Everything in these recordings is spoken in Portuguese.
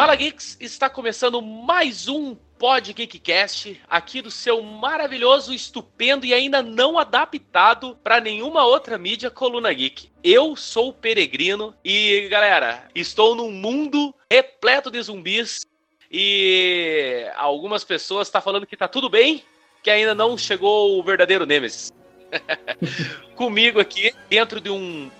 Fala Geeks, está começando mais um Pod Geekcast aqui do seu maravilhoso, estupendo e ainda não adaptado para nenhuma outra mídia Coluna Geek. Eu sou o Peregrino e, galera, estou num mundo repleto de zumbis e algumas pessoas estão tá falando que tá tudo bem, que ainda não chegou o verdadeiro Nemesis. Comigo aqui, dentro de um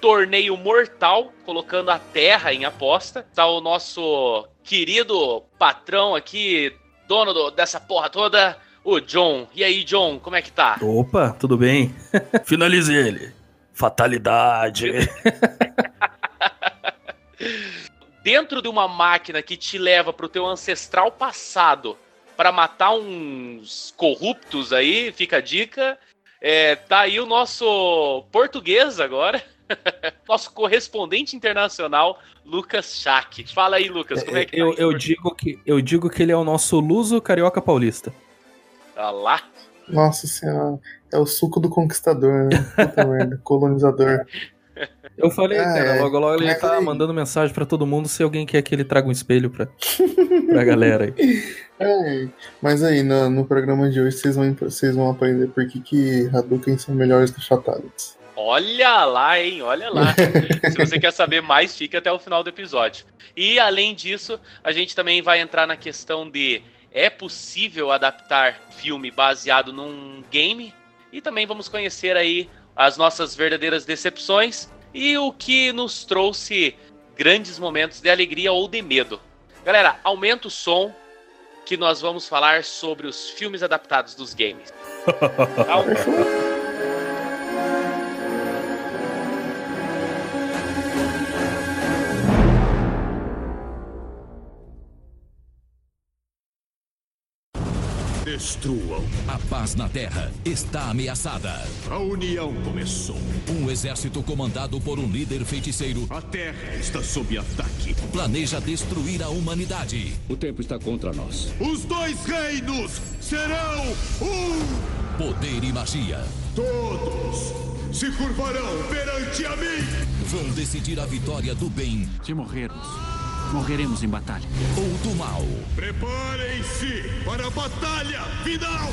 torneio mortal, colocando a terra em aposta. Tá o nosso querido patrão aqui, dono do, dessa porra toda, o John. E aí, John, como é que tá? Opa, tudo bem? Finalize ele. Fatalidade. Dentro de uma máquina que te leva pro teu ancestral passado para matar uns corruptos aí, fica a dica. É, tá aí o nosso português agora. Nosso correspondente internacional, Lucas Schack. Fala aí, Lucas, como é que eu, tá eu digo que Eu digo que ele é o nosso luso carioca paulista. Tá lá. Nossa senhora, é o suco do conquistador, né? Puta merda, colonizador. Eu falei, ah, cara, é. logo logo ele tá aí... mandando mensagem para todo mundo se alguém quer que ele traga um espelho pra, pra galera aí. É, mas aí, no, no programa de hoje, vocês vão, vocês vão aprender por que, que Hadouken são melhores que Fatalities. Olha lá, hein? Olha lá. Se você quer saber mais, fique até o final do episódio. E além disso, a gente também vai entrar na questão de é possível adaptar filme baseado num game? E também vamos conhecer aí as nossas verdadeiras decepções e o que nos trouxe grandes momentos de alegria ou de medo. Galera, aumenta o som que nós vamos falar sobre os filmes adaptados dos games. Destruam. A paz na Terra está ameaçada. A união começou. Um exército comandado por um líder feiticeiro. A Terra está sob ataque. Planeja destruir a humanidade. O tempo está contra nós. Os dois reinos serão um. Poder e magia. Todos se curvarão perante a mim. Vão decidir a vitória do bem. Se morrermos morreremos em batalha. Ou do mal. Preparem-se para a batalha final!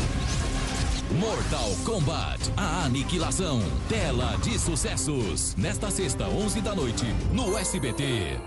Mortal Kombat, a aniquilação. Tela de sucessos. Nesta sexta, 11 da noite, no SBT.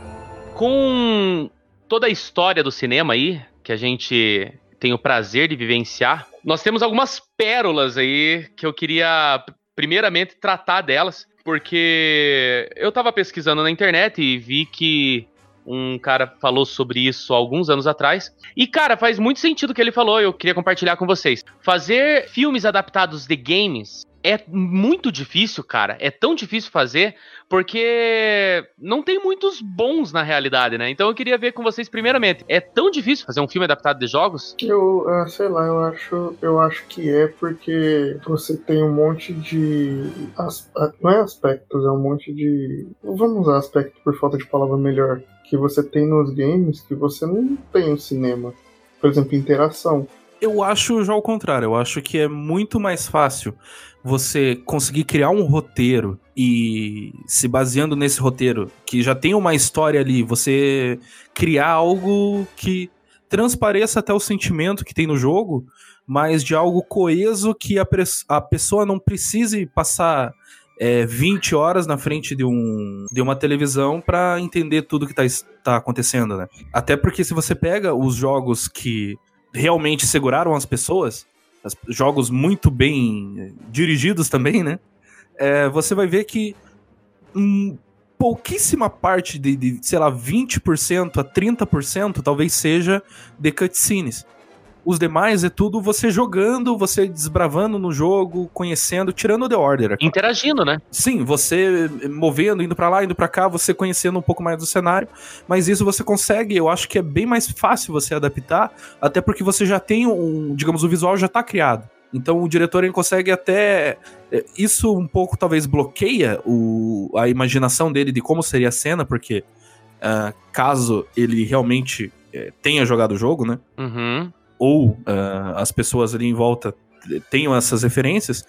Com toda a história do cinema aí, que a gente tem o prazer de vivenciar, nós temos algumas pérolas aí que eu queria, primeiramente, tratar delas. Porque eu tava pesquisando na internet e vi que um cara falou sobre isso alguns anos atrás. E, cara, faz muito sentido o que ele falou, eu queria compartilhar com vocês. Fazer filmes adaptados de games é muito difícil, cara. É tão difícil fazer porque não tem muitos bons na realidade, né? Então eu queria ver com vocês primeiramente. É tão difícil fazer um filme adaptado de jogos? Eu, uh, sei lá, eu acho, eu acho que é porque você tem um monte de as, não é aspectos, é um monte de vamos usar aspecto por falta de palavra melhor que você tem nos games que você não tem no cinema. Por exemplo, interação. Eu acho já o contrário. Eu acho que é muito mais fácil você conseguir criar um roteiro e se baseando nesse roteiro que já tem uma história ali, você criar algo que transpareça até o sentimento que tem no jogo, mas de algo coeso que a, a pessoa não precise passar é, 20 horas na frente de, um, de uma televisão para entender tudo que tá, tá acontecendo, né? Até porque se você pega os jogos que realmente seguraram as pessoas, as, jogos muito bem dirigidos também, né? É, você vai ver que um, pouquíssima parte de, de, sei lá, 20% a 30% talvez seja de cutscenes. Os demais é tudo você jogando, você desbravando no jogo, conhecendo, tirando The Order. É Interagindo, né? Sim, você movendo, indo para lá, indo para cá, você conhecendo um pouco mais do cenário. Mas isso você consegue, eu acho que é bem mais fácil você adaptar, até porque você já tem um, digamos, o visual já tá criado. Então o diretor ele consegue até. É, isso um pouco talvez bloqueia o, a imaginação dele de como seria a cena, porque uh, caso ele realmente uh, tenha jogado o jogo, né? Uhum ou uh, as pessoas ali em volta tenham essas referências,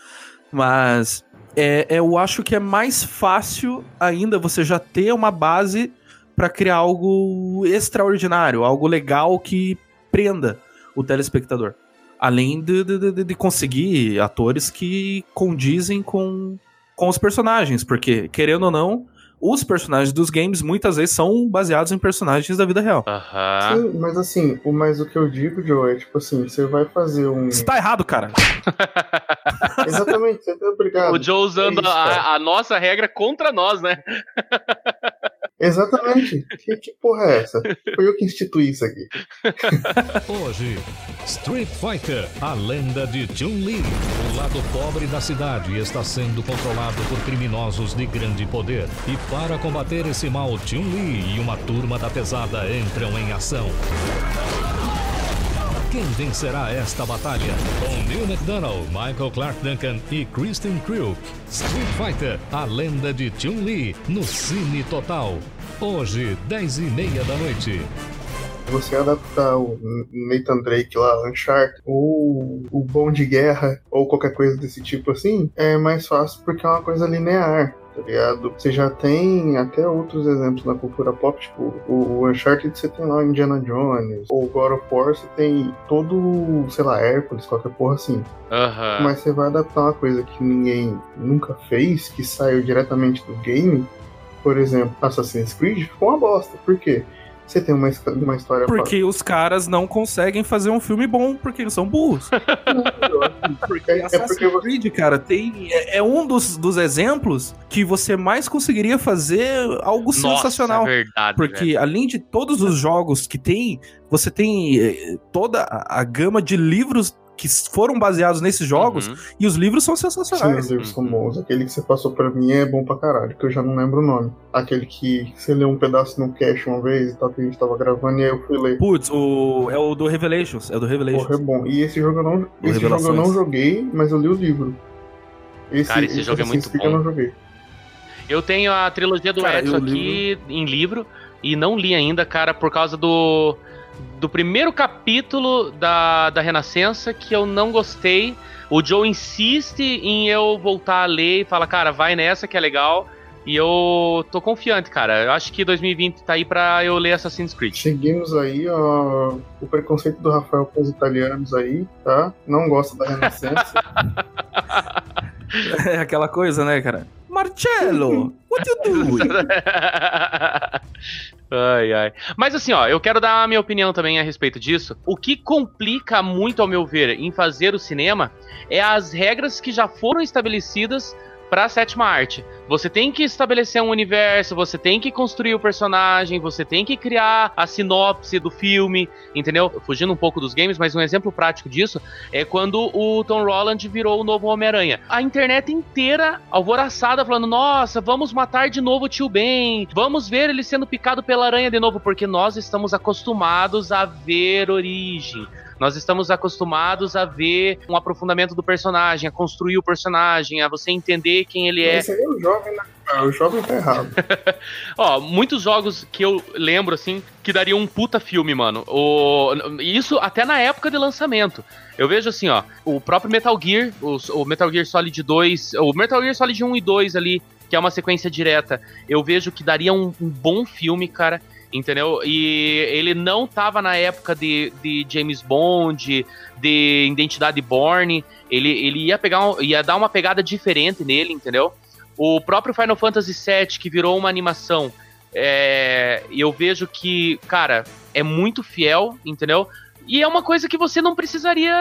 mas é, é, eu acho que é mais fácil ainda você já ter uma base pra criar algo extraordinário, algo legal que prenda o telespectador. Além de, de, de, de conseguir atores que condizem com, com os personagens, porque, querendo ou não, os personagens dos games muitas vezes são baseados em personagens da vida real. Aham. Sim, mas assim, o, mas o que eu digo, Joe, é tipo assim, você vai fazer um. Isso tá errado, cara. Exatamente, você tá obrigado. O Joe usando É isso, a, a nossa regra contra nós, né? Exatamente. Que, que porra é essa? Foi eu que instituí isso aqui. Hoje, Street Fighter, a lenda de Chun-Li. O lado pobre da cidade está sendo controlado por criminosos de grande poder. E para combater esse mal, Chun-Li e uma turma da pesada entram em ação. Quem vencerá esta batalha? Com Neil McDonough, Michael Clark Duncan e Kristen Krug. Street Fighter, a lenda de Chun-Li, no Cine Total. Hoje, 10 e meia da noite. Você adaptar o Nathan Drake lá, Uncharted, ou o Bom de Guerra, ou qualquer coisa desse tipo assim, é mais fácil porque é uma coisa linear. Tá ligado? Você já tem até outros exemplos na cultura pop, tipo o, o Uncharted você tem lá o Indiana Jones, ou God of War você tem todo, sei lá, Hércules, qualquer porra assim. Aham. Mas você vai adaptar uma coisa que ninguém nunca fez, que saiu diretamente do game, por exemplo, Assassin's Creed, ficou uma bosta. Por quê? Você tem uma, uma história Porque os caras não conseguem fazer um filme bom porque eles são burros. Porque, é Assassin's porque você Creed, cara, tem, é, é um dos, dos exemplos que você mais conseguiria fazer algo Nossa, sensacional. é verdade. Porque velho. além de todos os jogos que tem, você tem eh, toda a, a gama de livros que foram baseados nesses jogos Uhum. e os livros são Sim, os sensacionais. livros são bons. Aquele que você passou pra mim é bom pra caralho, que eu já não lembro o nome. Aquele que você leu um pedaço no cache uma vez e tal, que a gente tava gravando, e aí eu fui ler. Putz, o, é o do Revelations, é o do Revelations. Porra, é bom. E esse jogo eu não, esse jogo eu não joguei, mas eu li o livro. Esse, Cara, esse jogo é Assassin's muito bom. Eu não joguei. Eu tenho a trilogia do Cara, Edson aqui em livro e não li ainda, cara, por causa do do primeiro capítulo da, da Renascença que eu não gostei. O Joe insiste em eu voltar a ler e fala, cara, vai nessa que é legal. E eu tô confiante, cara. Eu acho que 2020 tá aí pra eu ler Assassin's Creed. Seguimos aí ó, o preconceito do Rafael com os italianos aí, tá? Não gosta da Renascença. É aquela coisa, né, cara? Marcello, what you doing? ai, ai. Mas assim, ó, eu quero dar a minha opinião também a respeito disso. O que complica muito, ao meu ver, em fazer o cinema é as regras que já foram estabelecidas para a sétima arte. Você tem que estabelecer um universo, você tem que construir o personagem, você tem que criar a sinopse do filme, entendeu? Fugindo um pouco dos games, mas um exemplo prático disso é quando o Tom Holland virou o novo Homem-Aranha. A internet inteira alvoroçada falando: "Nossa, vamos matar de novo o Tio Ben. Vamos ver ele sendo picado pela aranha de novo, porque nós estamos acostumados a ver origem. Nós estamos acostumados a ver um aprofundamento do personagem, a construir o personagem, a você entender quem ele é. Aí é o jovem? Ah, o jovem tá errado. Ó, muitos jogos que eu lembro, assim, que dariam um puta filme, mano. O... Isso até na época de lançamento. Eu vejo assim, ó, o próprio Metal Gear, o, o Metal Gear Solid 2, o Metal Gear Solid 1 e 2 ali, que é uma sequência direta, eu vejo que daria um, um bom filme, cara. Entendeu? E ele não tava na época de, de James Bond, de Identidade Born. Ele, ele ia pegar um- ia dar uma pegada diferente nele, entendeu? O próprio Final Fantasy VII, que virou uma animação, é, eu vejo que, cara, é muito fiel, entendeu? E é uma coisa que você não precisaria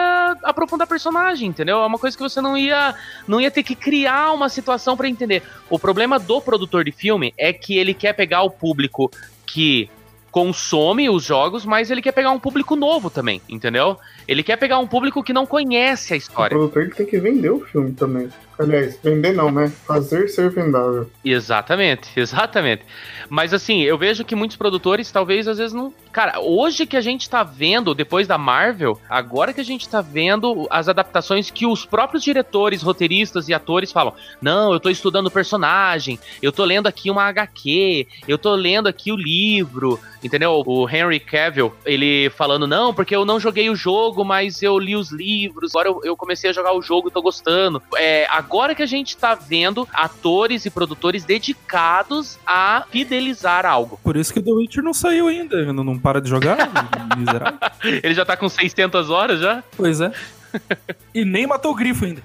aprofundar personagem, entendeu? É uma coisa que você não ia, não ia ter que criar uma situação pra entender. O problema do produtor de filme é que ele quer pegar o público que consome os jogos, mas ele quer pegar um público novo também, entendeu? Ele quer pegar um público que não conhece a O história. produtor ele tem que vender o filme também. Aliás, vender não, né? Fazer ser vendável. Exatamente, exatamente. Mas assim, eu vejo que muitos produtores talvez às vezes não. Cara, hoje que a gente tá vendo, depois da Marvel, agora que a gente tá vendo as adaptações que os próprios diretores, roteiristas e atores falam: não, eu tô estudando personagem, eu tô lendo aqui uma HQ, eu tô lendo aqui o livro, entendeu? O Henry Cavill, ele falando: não, porque eu não joguei o jogo jogo, mas eu li os livros, agora eu, eu comecei a jogar o jogo e tô gostando. É, agora que a gente tá vendo atores e produtores dedicados a fidelizar algo. Por isso que o The Witcher não saiu ainda, não, não para de jogar, miserável. Ele já tá com 600 horas já? Pois é. E nem matou o grifo ainda.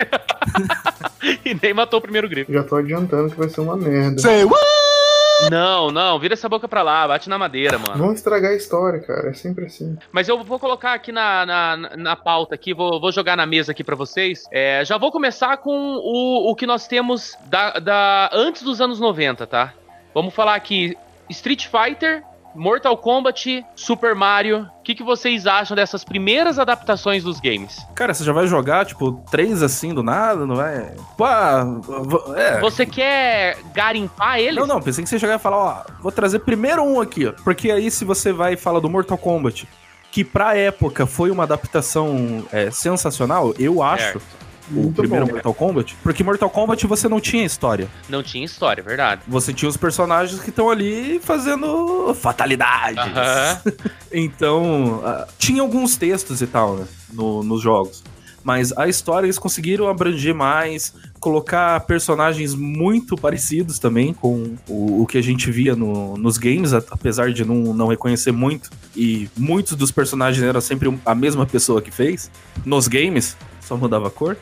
e nem matou o primeiro grifo. Já tô adiantando que vai ser uma merda. Say what? Não, não, vira essa boca pra lá, bate na madeira, mano. Vão estragar a história, cara. É sempre assim. Mas eu vou colocar aqui na, na, na pauta aqui, vou, vou jogar na mesa aqui pra vocês. É, já vou começar com o, o que nós temos da, da antes dos anos 90, tá? Vamos falar aqui Street Fighter, Mortal Kombat, Super Mario. O que, que vocês acham dessas primeiras adaptações dos games? Cara, você já vai jogar, tipo, três assim do nada, não vai? Pá, v- é. Você quer garimpar eles? Não, não, pensei que você chegar e falar, ó, vou trazer primeiro um aqui, ó. Porque aí se você vai e fala do Mortal Kombat, que pra época foi uma adaptação é, sensacional, eu acho, Certo. O Muito primeiro bom. Mortal Kombat, porque Mortal Kombat você não tinha história. Não tinha história, é verdade. Você tinha os personagens que estão ali fazendo fatalidades. Aham. Então, ah, tinha alguns textos e tal, né, no- nos jogos. Mas a história eles conseguiram abranger mais, colocar personagens muito parecidos também com o, o que a gente via no- nos games, apesar de não, não reconhecer muito. E muitos dos personagens eram sempre a mesma pessoa que fez. Nos games, só mudava a cor.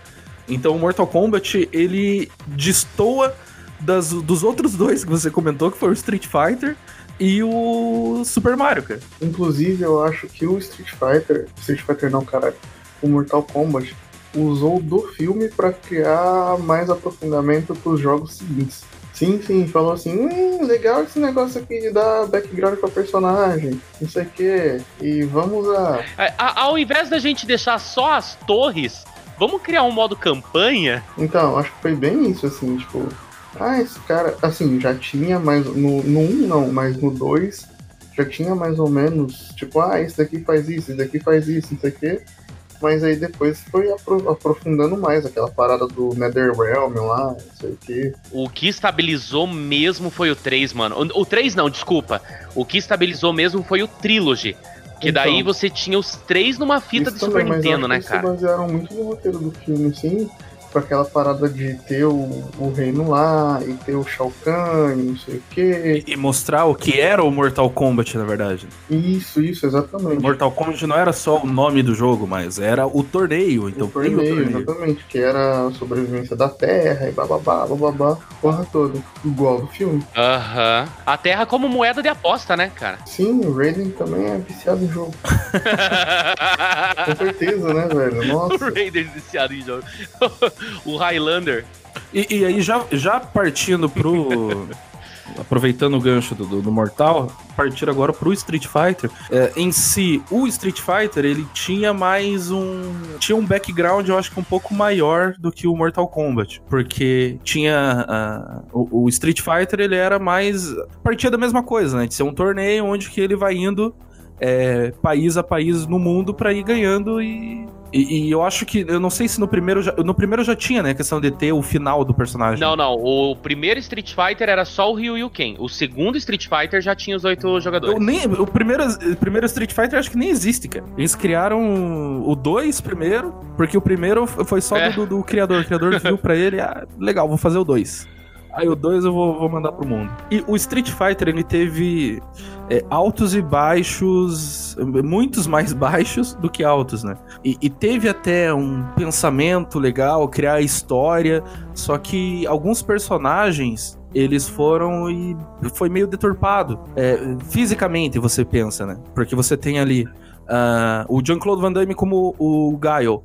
Então o Mortal Kombat, ele destoa das- dos outros dois que você comentou, que foi o Street Fighter e o Super Mario, cara. Inclusive, eu acho que o Street Fighter, Street Fighter não, caralho, o Mortal Kombat usou do filme pra criar mais aprofundamento pros jogos seguintes. Sim, sim, falou assim, hum, legal esse negócio aqui de dar background pra personagem, não sei o que, e vamos a... É, a- ao invés da gente deixar só as torres, vamos criar um modo campanha? Então, acho que foi bem isso, assim, tipo, ah, esse cara, assim, já tinha mais, no, no 1 não, mas no 2 já tinha mais ou menos, tipo, ah, esse daqui faz isso, esse daqui faz isso, não sei o quê. Mas aí depois foi apro- aprofundando mais aquela parada do Netherrealm lá, não sei o quê. O que estabilizou mesmo foi o 3, mano. O, o 3 não, desculpa. O que estabilizou mesmo foi o Trilogy. Que Então. daí você tinha os três numa fita de Super também, Nintendo, né, cara? Eles se basearam muito no roteiro do filme, sim. Com aquela parada de ter o, o reino lá, e ter o Shao Kahn, e não sei o quê. E mostrar o que era o Mortal Kombat, na verdade. Isso, isso, exatamente. Mortal Kombat não era só o nome do jogo, mas era o torneio. Então o tem o torneio, torneio. exatamente, que era a sobrevivência da Terra e bababá, bababá, porra toda. Igual do filme. Aham. A Terra como moeda de aposta, né, cara? Sim, o Raiden também é viciado em jogo. Com certeza, né, velho? o Nossa. Raiders viciado em jogo. o Highlander. E, e aí, já, já partindo pro. aproveitando o gancho do, do, do Mortal, partir agora pro Street Fighter. É, em si, o Street Fighter, ele tinha mais um. Tinha um background, eu acho que um pouco maior do que o Mortal Kombat. Porque tinha. ah, o, o Street Fighter, ele era mais. Partia da mesma coisa, né? De ser um torneio onde que ele vai indo. é, país a país no mundo pra ir ganhando e, e, e eu acho que eu não sei se no primeiro já, no primeiro já tinha né a questão de ter o final do personagem Não, não. O primeiro Street Fighter era só o Ryu e o Ken. O segundo Street Fighter já tinha os oito jogadores. Eu nem, o primeiro, o primeiro Street Fighter acho que nem existe, cara. Eles criaram o 2 primeiro, porque o primeiro foi só É. do, do criador. O criador viu pra ele, ah, legal, vou fazer o 2. Aí o 2 eu vou, vou mandar pro mundo. E o Street Fighter, ele teve é, altos e baixos, muitos mais baixos do que altos, né? E, e teve até um pensamento legal, criar história, só que alguns personagens eles foram e foi meio deturpado. É, fisicamente, você pensa, né? Porque você tem ali ah, o Jean-Claude Van Damme como o Guile,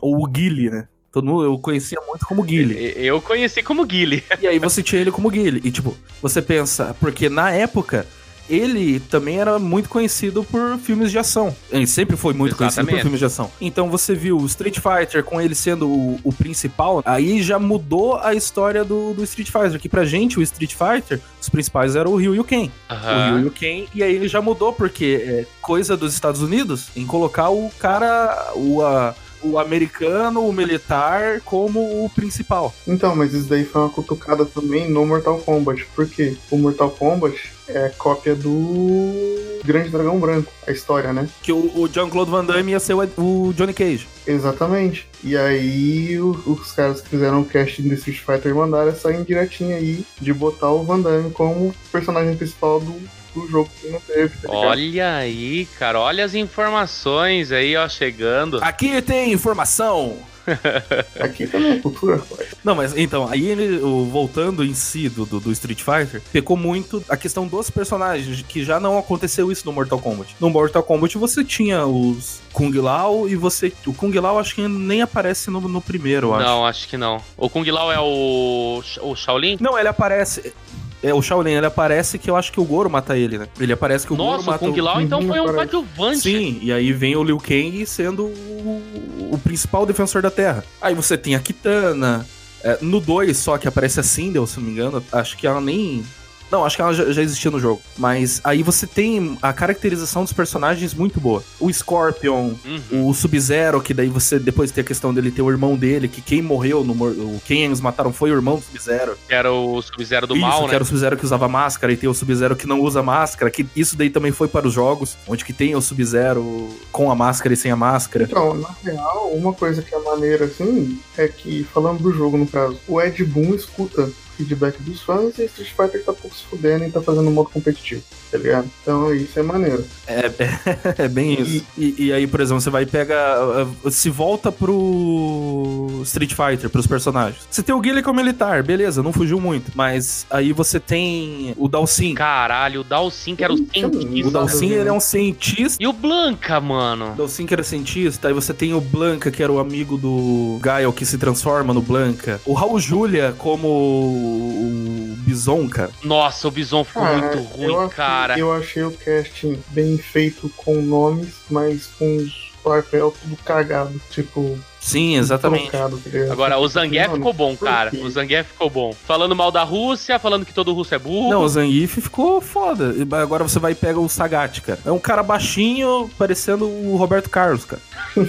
ou o Guile, né? Todo mundo, eu conhecia muito como Guile. Eu conheci como Guile. E aí você tinha ele como Guile. E tipo, você pensa, porque na época ele também era muito conhecido por filmes de ação. Ele sempre foi muito conhecido por Exatamente. filmes de ação. Então você viu o Street Fighter com ele sendo o, o principal, aí já mudou a história do, do Street Fighter. Que pra gente, o Street Fighter, os principais eram o Ryu e o Ken. O Ryu e o Ken, e aí ele já mudou, porque é coisa dos Estados Unidos em colocar o cara, o, a- o americano, o militar, como o principal. Então, mas isso daí foi uma cutucada também no Mortal Kombat. Por quê? O Mortal Kombat é cópia do Grande Dragão Branco, a história, né? Que o, o Jean-Claude Van Damme ia ser o, o Johnny Cage. Exatamente. E aí o- os caras que fizeram o casting do Street Fighter mandaram essa indiretinha aí de botar o Van Damme como personagem principal do, do jogo que não teve, tá? Olha aí, cara, olha as informações aí, ó, chegando. Aqui tem informação. Aqui também é cultura, rapaz. Não, mas então, aí ele, o- voltando em si do, do, do Street Fighter, pecou muito a questão dos personagens, que já não aconteceu isso no Mortal Kombat. No Mortal Kombat você tinha os Kung Lao e você. O Kung Lao acho que nem aparece no, no primeiro, eu acho. Não, acho que não. O Kung Lao é o, o Shaolin? Não, ele aparece. É o Shaolin, ele aparece que eu acho que o Goro mata ele, né? Ele aparece que o Goro Nossa, o mata Kung Lao então foi um coadjuvante. Sim, e aí vem o Liu Kang sendo o, o principal defensor da Terra. Aí você tem a Kitana. é, no 2 só que aparece a Sindel, se não me engano. Acho que ela nem. Não, acho que ela já, já existia no jogo. Mas aí você tem a caracterização dos personagens muito boa. O Scorpion, Uhum. o Sub-Zero, que daí você depois tem a questão dele ter o irmão dele, que quem morreu no. Quem eles mataram foi o irmão do Sub-Zero. Que era o Sub-Zero do isso, mal, que né? era o Sub-Zero que usava máscara e tem o Sub-Zero que não usa máscara, que isso daí também foi para os jogos, onde que tem o Sub-Zero com a máscara e sem a máscara. Então, na real, uma coisa que é maneira assim é que, falando do jogo no caso, o Ed Boon escuta feedback dos fãs e Street Fighter tá pouco se fudendo e tá fazendo modo competitivo, tá ligado? Então isso é maneiro. É, é, é bem isso. E, e aí, por exemplo, você vai pegar. uh, Se volta pro Street Fighter, pros personagens. Você tem o Guile como militar, beleza, não fugiu muito. Mas aí você tem o Dalsin. Caralho, o Dalsin que era o cientista. O Dalsin, ele é um cientista. E o Blanca, mano? O Dalsin que era cientista, aí você tem o Blanca, que era o amigo do Gael, que se transforma no Blanca. O Raul Julia como o Bison, cara. Nossa, o Bison ficou Ah, muito eu ruim, achei- cara. Eu achei o casting bem feito com nomes, mas com os papel tudo cagado, tipo, Sim, exatamente. trocado, tá? Agora, o Zangief ficou bom, cara. O Zangief ficou bom. Falando mal da Rússia, falando que todo russo é burro. Não, o Zangief ficou foda. E Agora você vai e pega o Sagat, cara. É um cara baixinho, parecendo o Roberto Carlos, cara.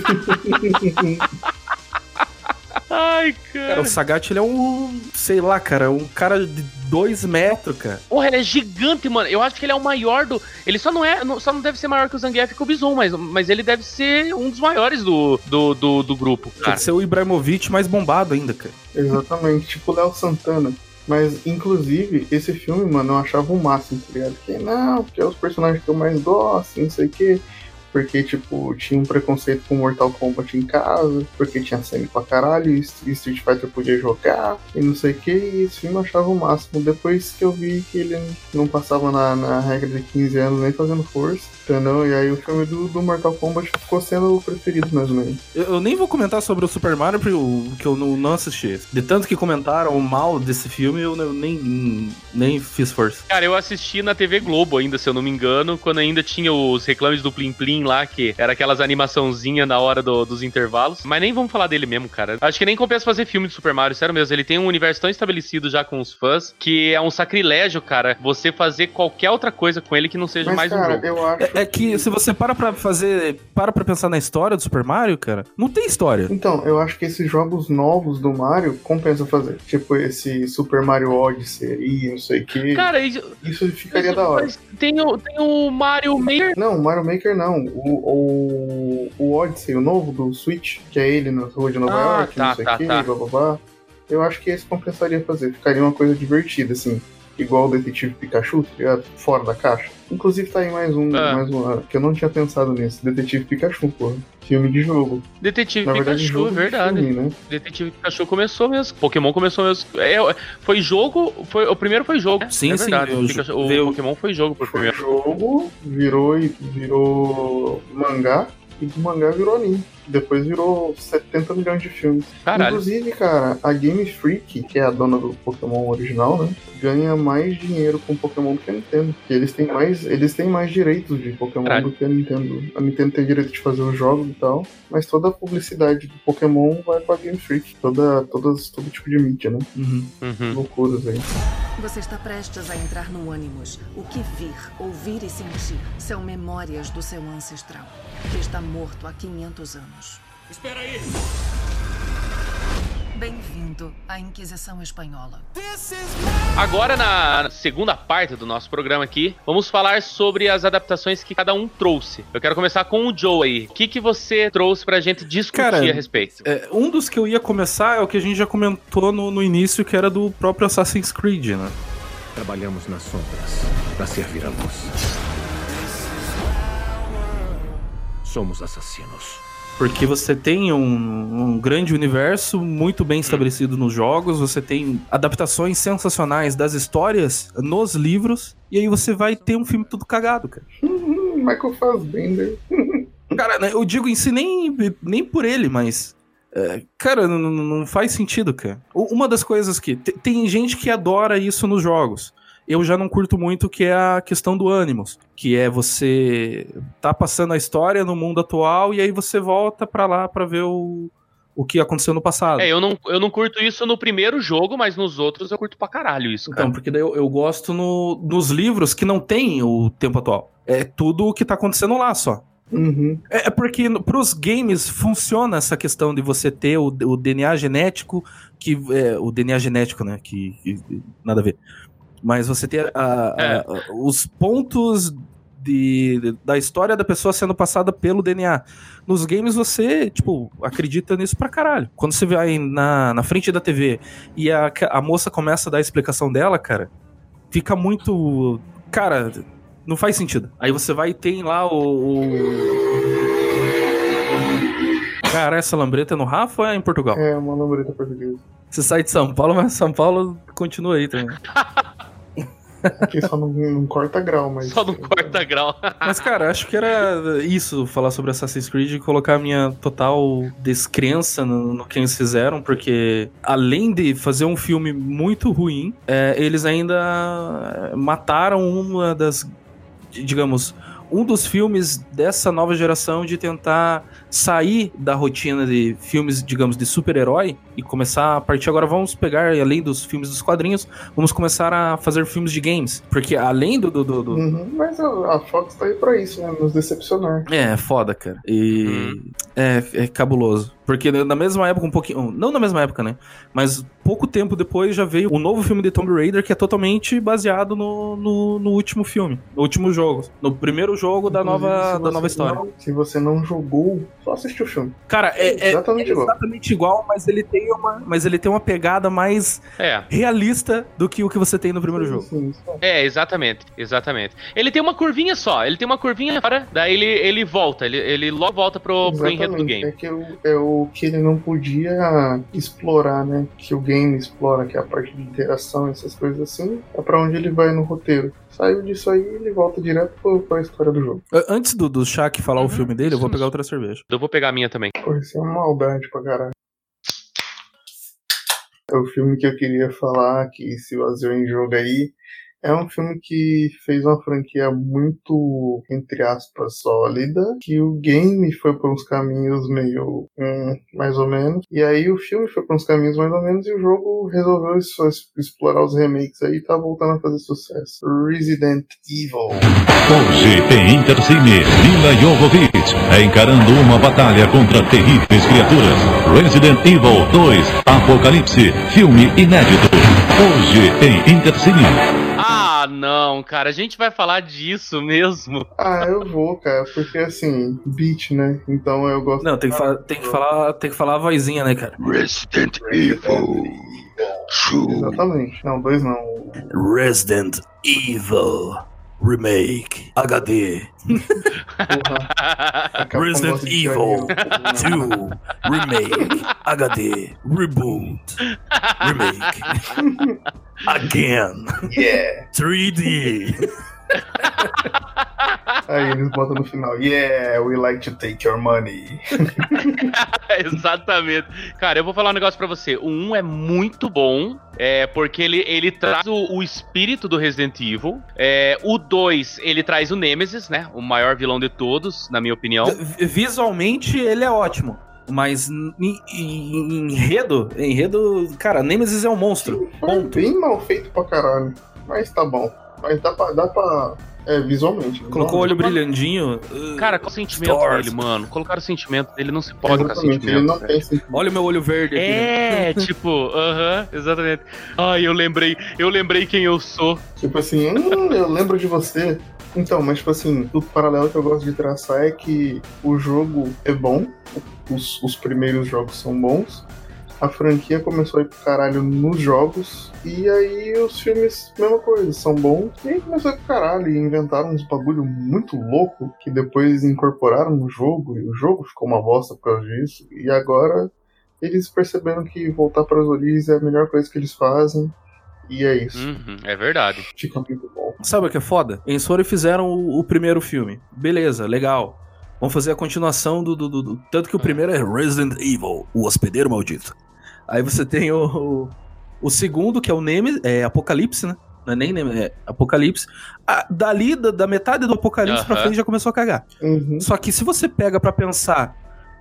Ai, Cara, cara. o Sagat, ele é um, sei lá, cara, um cara de dois metros, cara. Porra, ele é gigante, mano. Eu acho que ele é o maior do. Ele só não é. Só não deve ser maior que o Zangief e que o Bison, mas, mas ele deve ser um dos maiores do, do, do, do grupo, Tem cara. que ser o Ibrahimovic mais bombado ainda, cara. Exatamente, tipo Léo Santana. Mas, inclusive, esse filme, mano, eu achava o máximo, tá ligado? Que não, porque é os personagens que eu mais gosto, não sei o quê. Porque, tipo, tinha um preconceito com Mortal Kombat em casa, porque tinha sangue pra caralho, e Street Fighter podia jogar, e não sei o que, e esse filme achava o máximo. Depois que eu vi que ele não passava na, na regra de 15 anos nem fazendo força, entendeu? E aí o filme do, do Mortal Kombat ficou sendo o preferido mesmo. Né? Eu, eu nem vou comentar sobre o Super Mario porque eu, que eu não, não assisti. De tanto que comentaram o mal desse filme, eu, nem, nem fiz força. Cara, eu assisti na TV Globo ainda, se eu não me engano, quando ainda tinha os reclames do Plim Plim lá, que era aquelas animaçãozinhas na hora do- dos intervalos. Mas nem vamos falar dele mesmo, cara. Acho que nem compensa fazer filme de Super Mario, sério mesmo. Ele tem um universo tão estabelecido já com os fãs que é um sacrilégio, cara, você fazer qualquer outra coisa com ele que não seja Mas, mais um cara, jogo. eu acho. É, que se você para pra fazer. Para pra pensar na história do Super Mario, cara, não tem história. Então, eu acho que esses jogos novos do Mario compensa fazer. Tipo esse Super Mario Odyssey e não sei o que. Cara, isso, Isso ficaria da hora. tem, o, tem o Mario Maker. Não, Mario Maker não. O, o, o Odyssey, o novo do Switch, que é ele na rua de Nova Ah, York, tá, não sei o tá, que, tá. blá blá blá. Eu acho que esse compensaria fazer. Ficaria uma coisa divertida, assim. Igual o Detetive Pikachu, tá ligado? Fora da caixa. Inclusive tá aí mais um, Ah. mais um, que eu não tinha pensado nisso. Detetive Pikachu, porra. Filme de jogo. Detetive Na verdade, Pikachu, jogo de verdade. filme, né? Detetive Pikachu começou mesmo. Pokémon começou mesmo. É, foi jogo. Foi, o primeiro foi jogo. Sim, é sim, verdade. eu O, Pikachu- o veio- Pokémon foi jogo por Foi primeiro. jogo, virou, e- virou mangá, e do mangá virou anime. Depois virou 70 milhões de filmes. Caralho. Inclusive, cara, a Game Freak, que é a dona do Pokémon original, né? Ganha mais dinheiro com Pokémon do que a Nintendo. Porque eles têm mais, eles têm mais direitos de Pokémon Caralho. do que a Nintendo. A Nintendo tem direito de fazer os jogos e tal. Mas toda a publicidade do Pokémon vai pra Game Freak. Toda, todas, todo tipo de mídia, né? Uhum. Uhum. Loucuras aí. Você está prestes a entrar no Animus. O que vir, ouvir e sentir são memórias do seu ancestral, que está morto há 500 anos. Espera aí! Bem-vindo à Inquisição Espanhola. Agora, na segunda parte do nosso programa aqui, vamos falar sobre as adaptações que cada um trouxe. Eu quero começar com o Joe aí. O que, que você trouxe pra gente discutir Cara, a respeito? É, um dos que eu ia começar é o que a gente já comentou no, no início, que era do próprio Assassin's Creed, né? Trabalhamos nas sombras para servir a luz. Somos assassinos. Porque você tem um, um grande universo muito bem estabelecido nos jogos, você tem adaptações sensacionais das histórias nos livros, e aí você vai ter um filme tudo cagado, cara. Hum, Michael Fassbender. Cara, né, eu digo em si nem, nem por ele, mas. é, cara, não, faz sentido, cara. Uma das coisas que. te- Tem gente que adora isso nos jogos. Eu já não curto muito que é a questão do ânimos, que é você tá passando a história no mundo atual e aí você volta pra lá pra ver o, o que aconteceu no passado. É, eu não, eu não curto isso no primeiro jogo, mas nos outros eu curto pra caralho isso, cara. Então, porque daí eu, eu gosto no, nos livros que não tem o tempo atual. É tudo o que tá acontecendo lá só. Uhum. É é porque no- pros games funciona essa questão de você ter o, o DNA genético, que é, o DNA genético, né? Que, que- nada a ver. Mas você ter a- a- É. a- os pontos de, de- da história da pessoa sendo passada pelo DNA. Nos games você, tipo, acredita nisso pra caralho. Quando você vai na, na frente da TV e a, a moça começa a dar a explicação dela, cara, fica muito. Cara, não faz sentido. Aí você vai e tem lá o. o- Cara, essa lambreta é no Rafa ou é em Portugal? É uma lambreta portuguesa. Você sai de São Paulo, mas São Paulo continua aí também. Aqui só não, não corta grau, mas. Só no quarta grau. Mas, cara, acho que era isso, falar sobre Assassin's Creed e colocar a minha total descrença no, no que eles fizeram, porque além de fazer um filme muito ruim, é, eles ainda mataram uma das. digamos. Um dos filmes dessa nova geração de tentar sair da rotina de filmes, digamos, de super-herói e começar a partir agora. Vamos pegar, além dos filmes dos quadrinhos, vamos começar a fazer filmes de games. Porque além do- do- do, do, Uhum, mas a, Fox tá aí pra isso, né? Nos decepcionar. É, é foda, cara. E é, é cabuloso. Porque na mesma época, um pouquinho. Não na mesma época, né? Mas pouco tempo depois já veio o novo filme de Tomb Raider, que é totalmente baseado no, no, no último filme. No último jogo. No primeiro jogo da Inclusive, nova, da nova história. não- se você não jogou, só assistiu o filme. Cara, é, é- Exatamente é igual. exatamente igual, mas ele tem uma. Mas ele tem uma pegada mais É. realista do que o que você tem no primeiro jogo. Sim, sim. É, exatamente, exatamente. Ele tem uma curvinha só, ele tem uma curvinha fora, daí ele, ele volta, ele, ele logo volta pro, pro enredo do game. É que o, é o que ele não podia explorar, né? Que o game explora, que é a parte de interação, essas coisas assim. É pra onde ele vai no roteiro. Saiu disso aí ele volta direto pro- pra história do jogo. Antes do, do Shaq falar o Uhum, filme dele, eu vou pegar outra cerveja. Eu vou pegar a minha também. Pô, isso é uma maldade pra caralho. É o filme que eu queria falar, que se baseou em jogo aí. É um filme que fez uma franquia muito, entre aspas, sólida, que o game foi por uns caminhos meio, hum, mais ou menos, e aí o filme foi por uns caminhos mais ou menos, e o jogo resolveu es- explorar os remakes aí e tá voltando a fazer sucesso. Resident Evil. Hoje em Intercine, Mila Jovovich encarando uma batalha contra terríveis criaturas. Resident Evil 2 Apocalipse, filme inédito. Hoje em Intercine. Ah, não, cara, a gente vai falar disso mesmo. Ah, eu vou, cara, porque assim, beat, né? Então eu gosto. Não, tem que, fa- tem que falar, tem que falar a vozinha, né, cara? Resident Evil. True. Exatamente. Não, dois não. Resident Evil Remake. HD Porra. a Capcom Resident gosta de tirar Evil 2 Remake. HD Reboot. Remake. Again. Yeah! 3D Aí eles botam no final. Yeah, we like to take your money. Exatamente. Cara, eu vou falar um negócio pra você. O 1 é muito bom, é, porque ele, ele traz o, o espírito do Resident Evil. É, o 2, ele traz o Nemesis, né? O maior vilão de todos, na minha opinião. Visualmente ele é ótimo mas em, em- em enredo, enredo, cara, Nemesis é um monstro. Foi Ponto. bem mal feito pra caralho. Mas tá bom. Mas dá pra, dá pra É, visualmente. Colocou o olho brilhandinho. Cara, qual o sentimento Stars. dele, mano? Colocaram o sentimento dele, não se pode colocar sentimento. ele não tem sentimento. Olha o meu olho verde aqui. né? É, tipo, aham, exatamente. Ai, eu lembrei, eu lembrei quem eu sou. Tipo assim, hum, eu lembro de você. Então, mas tipo assim, o paralelo que eu gosto de traçar é que o jogo é bom, os, os primeiros jogos são bons, a franquia começou a ir pro caralho nos jogos, e aí os filmes, mesma coisa, são bons, e aí começou a ir pro caralho, e inventaram uns bagulho muito louco, que depois incorporaram no jogo, e o jogo ficou uma bosta por causa disso, e agora eles perceberam que voltar para as origens é a melhor coisa que eles fazem, e é isso. Uhum, é verdade. Fica muito bom. Sabe o que é foda? Eles foram e fizeram o, o primeiro filme. Beleza, legal. Vamos fazer a continuação do, do- do- do- Tanto que o primeiro é Resident Evil, o hospedeiro maldito. Aí você tem o, o, o segundo, que é o Nemesis, é Apocalipse, né? Não é nem Nemesis, é Apocalipse. Ah, dali, da, da metade do Apocalipse pra Aham. frente, já começou a cagar. Uhum. Só que se você pega pra pensar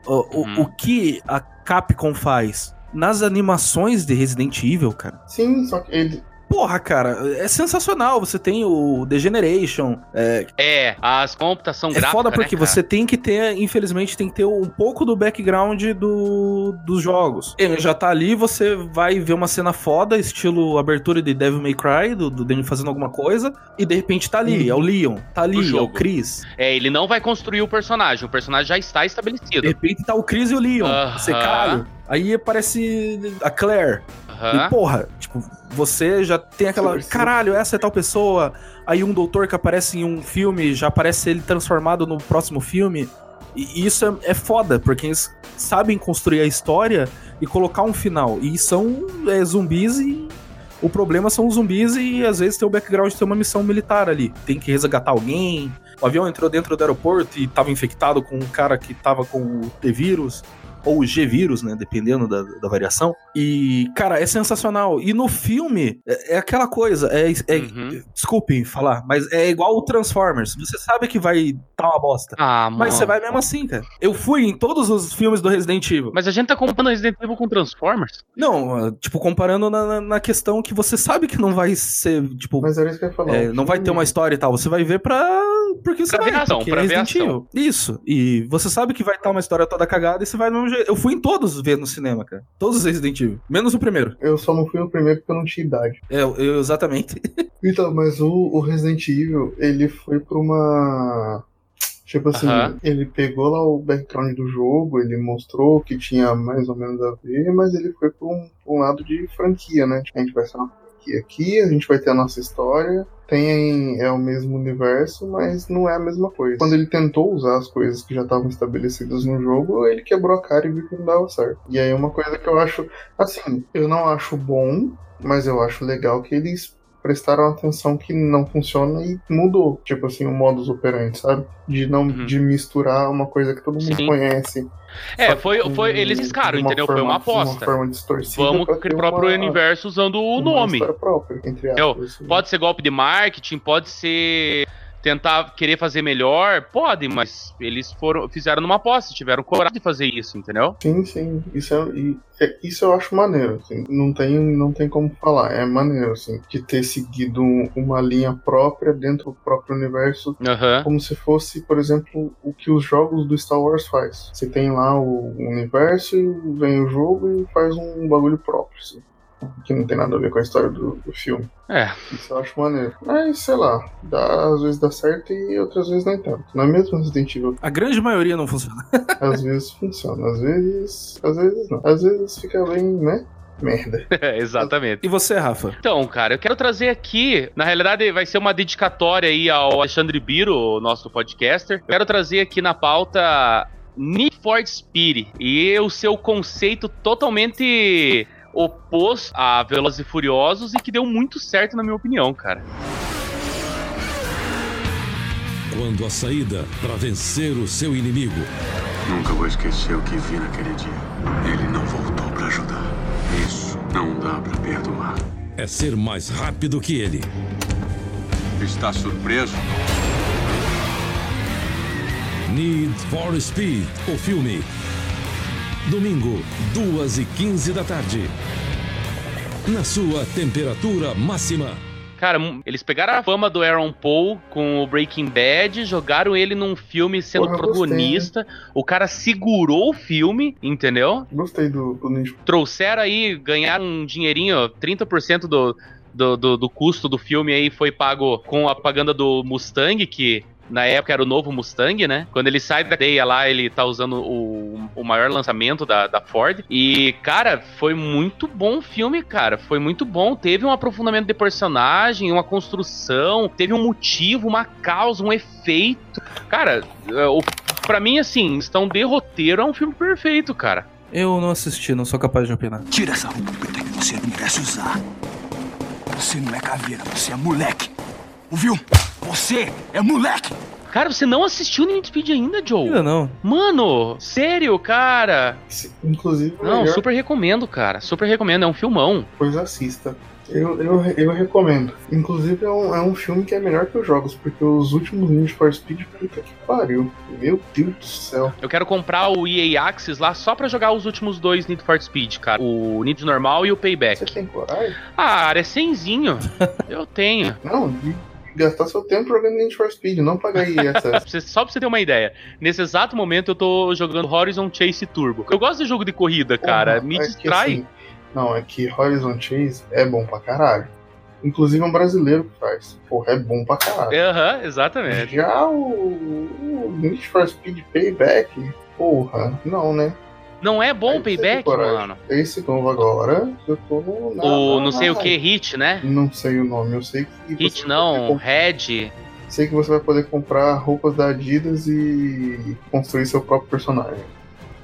o, Uhum. o que a Capcom faz nas animações de Resident Evil, cara. Sim, só que ele. Porra, cara, é sensacional. Você tem o Degeneration. É, É, as computação é gráfica, foda né, porque cara? você tem que ter, infelizmente, tem que ter um pouco do background do, dos jogos. Ele já tá ali, você vai ver uma cena foda, estilo abertura de Devil May Cry, do, do Daniel fazendo alguma coisa, e de repente tá ali, Uhum. é o Leon, tá ali, é o. Chris. É, ele não vai construir o personagem, o personagem já está estabelecido. De repente tá o Chris e o Leon. Aham. Você, caralho. Aí aparece a Claire. Aham. E, porra, tipo, você já tem aquela. Caralho, essa é tal pessoa. Aí um doutor que aparece em um filme, já aparece ele transformado no próximo filme. E isso é, é foda, porque eles sabem construir a história e colocar um final. E são é, zumbis e. O problema são os zumbis e às vezes tem o background de ter uma missão militar ali. Tem que resgatar alguém. O avião entrou dentro do aeroporto e tava infectado com um cara que tava com o T-vírus ou o G-vírus, né? Dependendo da, da variação. E, cara, é sensacional. E no filme, é, é aquela coisa. É, é- Uhum. Desculpem falar, mas é igual o Transformers. Você sabe que vai tá uma bosta. Ah, mano. Mas você vai mesmo assim, cara. Eu fui em todos os filmes do Resident Evil. Mas a gente tá comparando Resident Evil com Transformers? Não, tipo, comparando na, na- na questão que você sabe que não vai ser, tipo, Mas era isso que eu ia falar. é, não vai ter uma história e tal. Você vai ver pra. Porque você Pra ver vai, a ação, porque pra é ver a Resident. Evil. Isso. E você sabe que vai estar uma história toda cagada e você vai do mesmo jeito. Eu fui em todos ver no cinema, cara. Todos os Resident Evil. Menos o primeiro. Eu só não fui no primeiro porque eu não tinha idade. É, eu, exatamente. Então, mas o, o Resident Evil, ele foi pra uma. Tipo assim, Aham. ele pegou lá o background do jogo, ele mostrou que tinha mais ou menos a ver, mas ele foi pra um, pra um lado de franquia, né? A gente vai ser uma franquia aqui, a gente vai ter a nossa história, tem é o mesmo universo, mas não é a mesma coisa. Quando ele tentou usar as coisas que já estavam estabelecidas no jogo, ele quebrou a cara e viu que não dava certo. E aí uma coisa que eu acho, assim, eu não acho bom, mas eu acho legal que eles prestaram atenção que não funciona e mudou, tipo assim, o modus operandi, sabe? De não Uhum. de misturar uma coisa que todo mundo Sim. conhece. É, só foi, foi, eles riscaram, entendeu? Foi forma- uma aposta. Uma Vamos criar o próprio uma- universo usando o nome. própria, entre aspas. Pode ser golpe de marketing, pode ser tentar querer fazer melhor, pode, mas eles foram fizeram numa aposta, tiveram coragem de fazer isso, entendeu? Sim, sim. Isso, é, é- isso eu acho maneiro. assim. Não, tem, não tem como falar. É maneiro, assim, de ter seguido um- uma linha própria dentro do próprio universo Aham. como se fosse, por exemplo, o que os jogos do Star Wars faz. Você tem lá o universo, e vem o jogo e faz um bagulho próprio, assim, que não tem nada a ver com a história do, do filme. É. Isso eu acho maneiro. Mas, sei lá, dá, às vezes dá certo e outras vezes nem tanto. Não é mesmo Resident Evil? A grande maioria não funciona. Às vezes funciona, às vezes. Às vezes não. Às vezes fica bem, né? Merda. Exatamente. E você, Rafa? Então, cara, eu quero trazer aqui, na realidade vai ser uma dedicatória aí ao Alexandre Biro, o nosso podcaster. Eu quero trazer aqui na pauta Need for Speed e o seu conceito totalmente oposto a Velozes e Furiosos e que deu muito certo na minha opinião, cara. Quando a saída para vencer o seu inimigo Nunca vou esquecer o que vi naquele dia. Ele não voltou pra ajudar. Isso não dá pra perdoar. é ser mais rápido que ele. Está surpreso? Need for Speed, o filme. Domingo, 2 e 15 da tarde. Na sua temperatura máxima. Cara, eles pegaram a fama do Aaron Paul com o Breaking Bad, jogaram ele num filme sendo Porra, gostei, protagonista. O cara segurou o filme, entendeu? Gostei do, do for Trouxeram aí, ganharam um dinheirinho, ó, 30% do, do, do, do custo do filme aí foi pago com a propaganda do Mustang, que na época era o novo Mustang, né? Quando ele sai da cadeia lá, ele tá usando o, o maior lançamento da, da Ford. E, cara, foi muito bom o filme, cara. Foi muito bom. Teve um aprofundamento de personagem, uma construção, teve um motivo, uma causa, um efeito. Cara, é, o, pra mim, assim, estão de roteiro, é um filme perfeito, cara. Eu não assisti, não sou capaz de opinar. Tira essa roupa preta que você não merece usar. Você não é caveira, você é moleque. Ouviu? Você é moleque! Cara, você não assistiu Need Speed ainda, Joe? Ainda não. Mano, sério, cara? Inclusive, Não, melhor super recomendo, cara. Super recomendo, é um filmão. coisa assista. Eu, eu, eu recomendo. Inclusive, é um, é um filme que é melhor que os jogos, porque os últimos Need for Speed, puta que pariu. Meu Deus do céu. Eu quero comprar o EA Axis lá só pra jogar os últimos dois Need for Speed, cara. O Need normal e o Você Payback. tem coragem? Ah, área cenzinho. Eu tenho. Não, de gastar seu tempo jogando Need for Speed, não pagar você- Só pra você ter uma ideia, nesse exato momento eu tô jogando Horizon Chase Turbo. Eu gosto de jogo de corrida, cara. Porra, Me é que distrai. assim, não, é que Horizon Chase é bom pra caralho. Inclusive é um brasileiro que faz. Porra, é bom pra caralho. Aham, exatamente. Já o, o Need for Speed Payback, porra, não, né? Não é bom o tem Payback, coragem. mano? Esse novo agora, eu tô na- O não sei o que, Hit, né? Não sei o nome, eu sei que. Hit não, Red. Sei que você vai poder comprar roupas da Adidas e construir seu próprio personagem.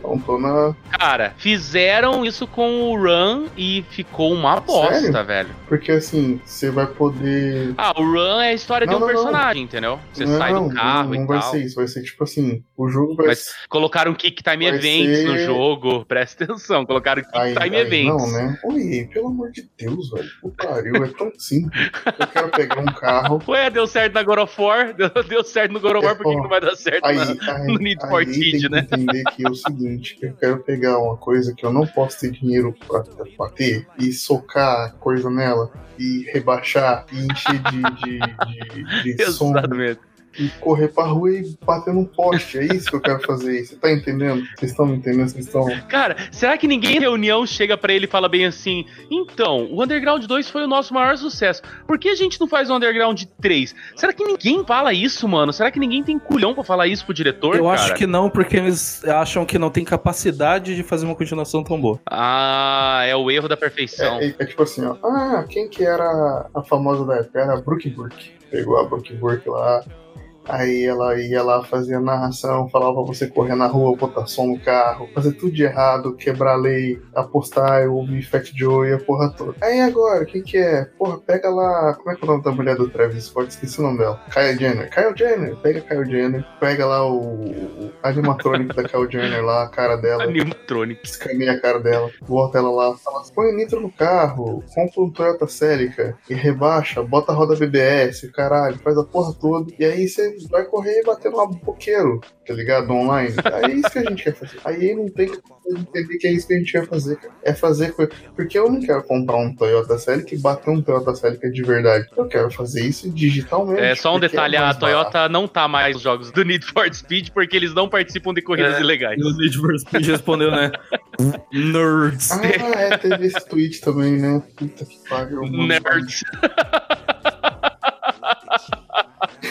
Então tô na. Cara, fizeram isso com o Run e ficou uma bosta, Sério? velho. Porque assim, você vai poder. Ah, o Run é a história Não, de um não, não. personagem, entendeu? Você não, sai não, do carro não, não e vai tal. ser isso, vai ser tipo assim, o jogo vai Mas colocaram Kick Time Vai Events no ser- jogo, presta atenção, colocaram Kick Aí, Time aí Events. não, né? Oi, pelo amor de Deus, velho. O pariu, é tão simples. Eu quero pegar um carro. Ué, deu certo na God of War, deu, deu certo no God of War, por que, É, ó, que não vai dar certo Aí, na- no Need for Speed, tem né? que entender que é o seguinte, que eu quero pegar uma coisa que eu não posso ter dinheiro pra, pra ter e socar coisa nela e rebaixar e encher de, de, de, de som Exatamente. E correr pra rua e bater num poste. É isso que eu quero fazer. Você tá entendendo? Vocês estão me entendendo? Vocês estão. Cara, será que ninguém em reunião chega pra ele e fala bem assim: então, o Underground 2 foi o nosso maior sucesso. Por que a gente não faz o Underground 3? Será que ninguém fala isso, mano? Será que ninguém tem culhão pra falar isso pro diretor? Eu cara? acho que não, porque eles acham que não tem capacidade de fazer uma continuação tão boa. Ah, é o erro da perfeição. É, é- é tipo assim, ó. Ah, quem que era a famosa da época? Era a Brooke Burke. Pegou a Brooke Burke lá. Aí ela ia lá, fazia narração, falava pra você correr na rua, botar som no carro, fazer tudo de errado, quebrar a lei, apostar, eu ouvir Fat Joe e a porra toda. Aí agora, quem que é? Porra, pega lá. Como é que é o nome da mulher do Travis Scott? Esqueci o nome dela. Kylie Jenner. Kylie Jenner. Pega a Kylie Jenner. Pega lá o, o animatrônico da Kylie Jenner lá, a cara dela. Animatronic. Escaneia a cara dela, bota ela lá, fala põe nitro no carro, compra um Toyota Celica e rebaixa, bota a roda BBS, caralho, faz a porra toda. E aí você vai correr e bater no boqueiro, tá ligado? Online. Aí é isso que a gente quer fazer. Aí não tem que entender que é isso que a gente quer fazer, cara. É fazer coisa. Porque eu não quero comprar um Toyota Celica e bater um Toyota Celica de verdade. Eu quero fazer isso digitalmente. É só um porque detalhe, é a Toyota barato. não tá mais nos jogos do Need for Speed porque eles não participam de corridas É. ilegais. E o Need for Speed respondeu, né? Nerds. Ah, é, teve esse tweet também, né? Puta que pariu. Nerds.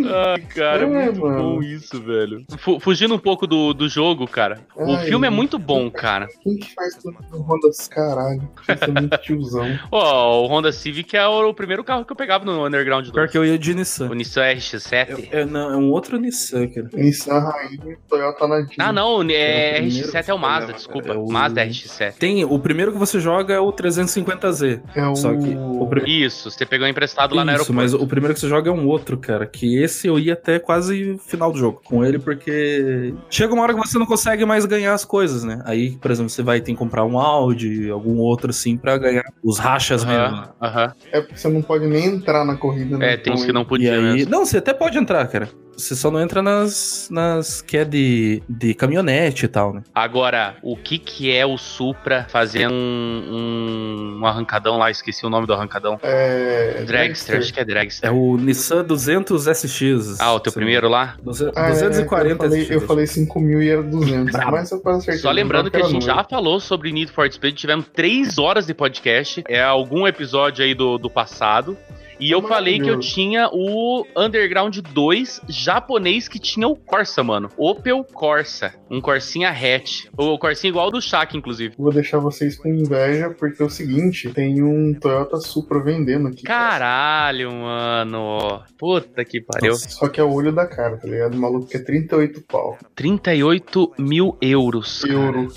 Ai, cara, É, muito mano. bom isso, velho. Fu- fugindo um pouco do, do jogo, cara. O filme é muito bom, cara. Quem que faz tudo no Honda? Caralho, isso é muito tiozão. Ó, o Honda Civic é o, o primeiro carro que eu pegava no Underground 2. Pior que eu ia de Nissan. O Nissan RX-7. É, não, é um outro Nissan, cara. Nissan Rainha, Toyota Nadine. Ah, não, É o é, primeiro RX-7 que é o você Mazda, pegava, desculpa. é o- Mazda RX-7. Tem, o primeiro que você joga é o 350Z. É o... Só que o Isso, você pegou emprestado lá no Isso, aeroporto. mas o primeiro que você joga é um outro, cara. Que esse eu ia até quase final do jogo com ele, porque chega uma hora que você não consegue mais ganhar as coisas, né? Aí, por exemplo, você vai ter que comprar um Audi, algum outro assim, pra ganhar os rachas mesmo. né? Aham, aham. É porque você não pode nem entrar na corrida, né? É, tem uns com que não podia E aí. mesmo. Não, você até pode entrar, cara. Você só não entra nas, nas que é de, de caminhonete e tal, né? Agora, o que que é o Supra fazendo um, um arrancadão lá? Esqueci o nome do arrancadão. É. Dragster, acho que é Dragster. É o Nissan 200 SX. Ah, o teu primeiro lá? Duze- Ah, é, 240 eu falei, SX. eu falei 5 mil e era 200. Brabo. Mas eu quase acertei. Só lembrando que a gente já falou sobre Need for Speed, tivemos três horas de podcast, é algum episódio aí do, do passado. E eu falei que eu tinha o Underground 2 japonês que tinha o Corsa, mano. Opel Corsa. Um Corsinha hatch. O Corsinha igual ao do Shaq, inclusive. Vou deixar vocês com inveja, porque é o seguinte: tem um Toyota Supra vendendo aqui. Caralho, mano. Puta que pariu. Só que é o olho da cara, tá ligado? O maluco que é 38 pau. 38 mil euros. cara. Euro.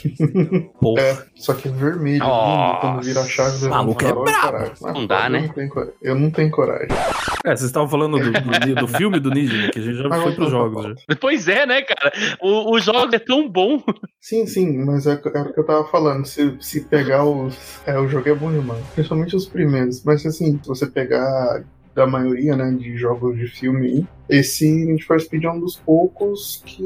Porra. É, só que é vermelho. Nossa. lindo, quando vira a chave do Maluco é brabo. Não dá, né? Eu não tenho coragem. É, vocês estavam falando do, do, do filme do Ninja, né, que a gente já Mas foi vamos pros voltar jogos. Já. Pois é, né, cara? O, o jogo é tão bom. Sim, sim, mas é, é o que eu tava falando. Se, se pegar os. É, o jogo é bom demais. Principalmente os primeiros. Mas assim, se você pegar da maioria, né, de jogos de filme esse Need for Speed é um dos poucos que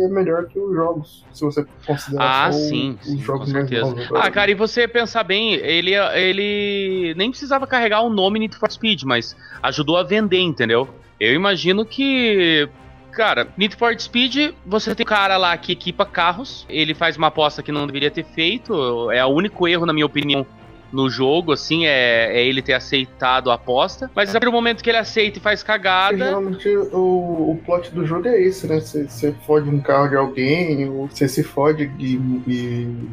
é melhor que os jogos. Se você considerar Ah, sim, os sim, com jogos mais certeza. novos. agora. Ah, cara, e você pensar bem, ele, ele nem precisava carregar o nome Need for Speed, mas ajudou a vender, entendeu? Eu imagino que. Cara, Need for Speed, você tem um cara lá que equipa carros, ele faz uma aposta que não deveria ter feito, é o único erro, na minha opinião, no jogo, assim, é, é ele ter aceitado a aposta. Mas a partir do momento que ele aceita e faz Porque cagada. Geralmente o, o plot do jogo é esse, né? Você fode um carro de alguém, ou você se fode e, e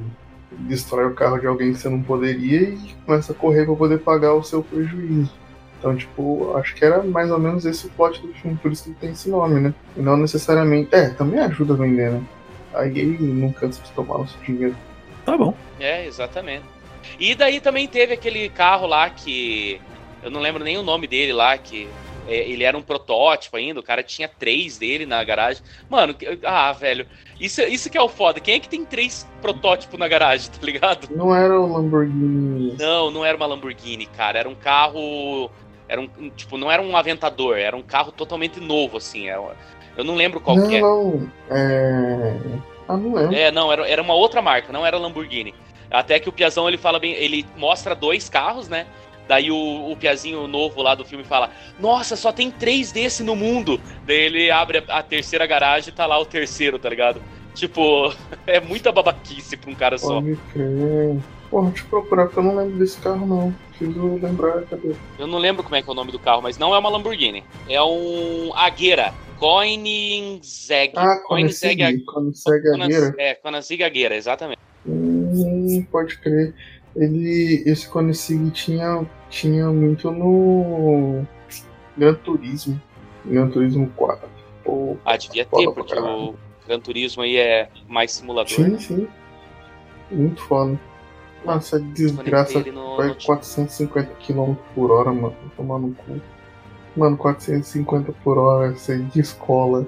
destrói o carro de alguém que você não poderia e começa a correr pra poder pagar o seu prejuízo. Então, tipo, acho que era mais ou menos esse o plot do filme, por isso que tem esse nome, né? E não necessariamente. É, também ajuda a vender, né? Aí ele não cansa de tomar o seu dinheiro. Tá bom. É, exatamente. E daí também teve aquele carro lá que. Eu não lembro nem o nome dele lá, que. é, ele era um protótipo ainda, o cara tinha três dele na garagem. Mano, ah, velho. Isso, isso que é o foda. Quem é que tem três protótipos na garagem, tá ligado? Não era o Lamborghini. Não, não era uma Lamborghini, cara. Era um carro. Era um. Tipo, não era um Aventador, era um carro totalmente novo, assim. é- Eu não lembro qual não, que é. não. É. Ah, não lembro. É, não, era, era uma outra marca, não era Lamborghini. Até que o Piazão ele fala bem, ele mostra dois carros, né? Daí o, o Piazinho novo lá do filme fala: Nossa, só tem três desse no mundo. Daí ele abre a, a terceira garagem e tá lá o terceiro, tá ligado? Tipo, é muita babaquice pra um cara só. Pode crer. Porra, deixa eu procurar, porque eu não lembro desse carro, não. Preciso lembrar, cadê? Eu não lembro como é que é o nome do carro, mas não é uma Lamborghini. É um Agueira. Koenigsegg. Ah, Koenigsegg. Koenigsegg Agueira. É, Koenigsegg Agueira, exatamente. Hum, pode crer. Ele, esse Koenigsegg tinha, tinha muito no Gran Turismo. Gran Turismo 4. Pô, Ah, devia ter, porque o Gran Turismo aí é mais simulador. sim, né? sim. Muito foda. Nossa, desgraça no- vai no- 450 km por hora, mano. Tomar no cu. Mano, 450 por hora, você descola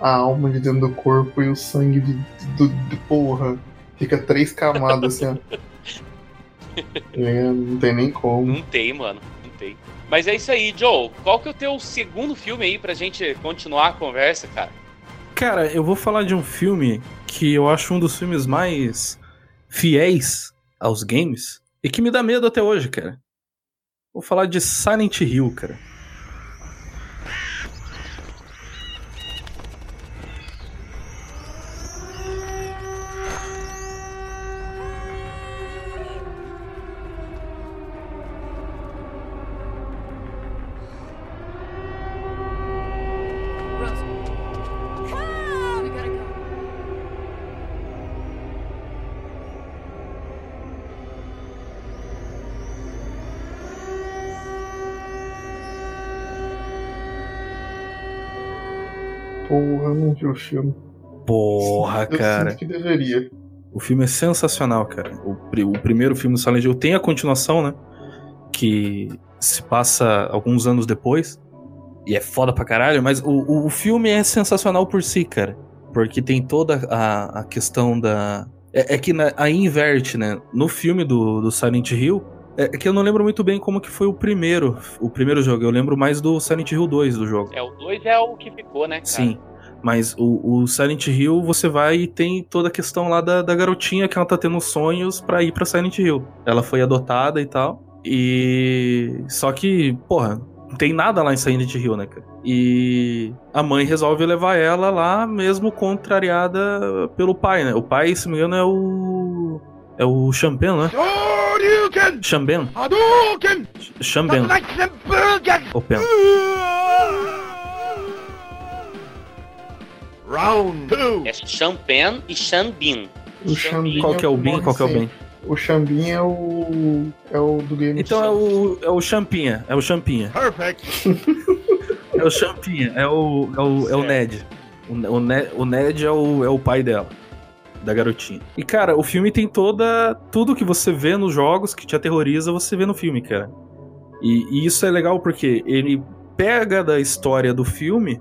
a alma de dentro do corpo e o sangue de, de, de porra. Fica três camadas assim, ó. É, não tem nem como. Não tem, mano. Não tem. Mas é isso aí, Joe. Qual que é o teu segundo filme aí pra gente continuar a conversa, cara? Cara, eu vou falar de um filme que eu acho um dos filmes mais fiéis aos games e que me dá medo até hoje, cara. Vou falar de Silent Hill, cara. O filme. Porra, Eu cara. sinto que deveria. O filme é sensacional, cara. O, o primeiro filme do Silent Hill tem a continuação, né? Que se passa alguns anos depois. E é foda pra caralho, mas o, o, o filme é sensacional por si, cara. Porque tem toda a, a questão da. É, é que na- aí inverte, né? No filme do, do Silent Hill, É que eu não lembro muito bem como que foi o primeiro, o primeiro jogo. Eu lembro mais do Silent Hill 2 do jogo. É, o 2 é o que ficou, né, cara? Sim. Mas o, o Silent Hill, você vai e tem toda a questão lá da, da garotinha que ela tá tendo sonhos pra ir pra Silent Hill. Ela foi adotada e tal. E. Só que, porra, não tem nada lá em Silent Hill, né, cara? E a mãe resolve levar ela lá, mesmo contrariada pelo pai, né? O pai, se não me engano, é o. É o Champen, né? Chamben. Chamben. O Pen. Round 2. É Champen e Xambin. O Xambin Qual que é o Bin? Qual que é o Bin? O Xambin é o. É o do Game Então é o, é o Champinha. É o Champinha. Perfect. É o Champinha. É o, é o, é o Ned. O, o, Ned. o Ned é o, é o pai dela. Da garotinha. E, cara, o filme tem toda. Tudo que você vê nos jogos que te aterroriza, você vê no filme, cara. E, e isso é legal porque ele pega da história do filme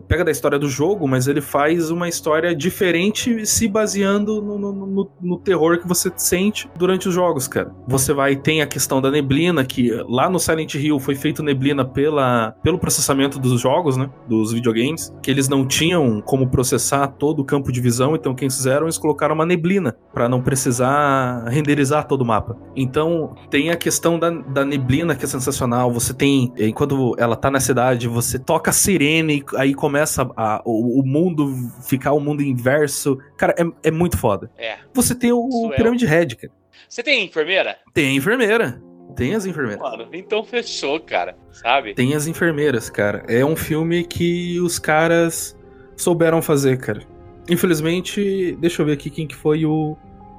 pega da história do jogo, mas ele faz uma história diferente se baseando no, no, no, no, terror que você sente durante os jogos, cara. Você vai tem a questão da neblina que lá no Silent Hill foi feito neblina pela, pelo processamento dos jogos, né, dos videogames, que eles não tinham como processar todo o campo de visão, então quem fizeram eles colocaram uma neblina para não precisar renderizar todo o mapa. Então tem a questão da, da neblina que é sensacional. Você tem enquanto ela tá na cidade, você toca a sirene aí começa a, o, o, mundo ficar o mundo inverso. Cara, é, é muito foda. É. Você tem o, o Pirâmide Red, cara. Você tem enfermeira? Tem enfermeira. Tem as enfermeiras. Mano, então fechou, cara. Sabe? Tem as enfermeiras, cara. É um filme que os caras souberam fazer, cara. Infelizmente, deixa eu ver aqui quem que foi o,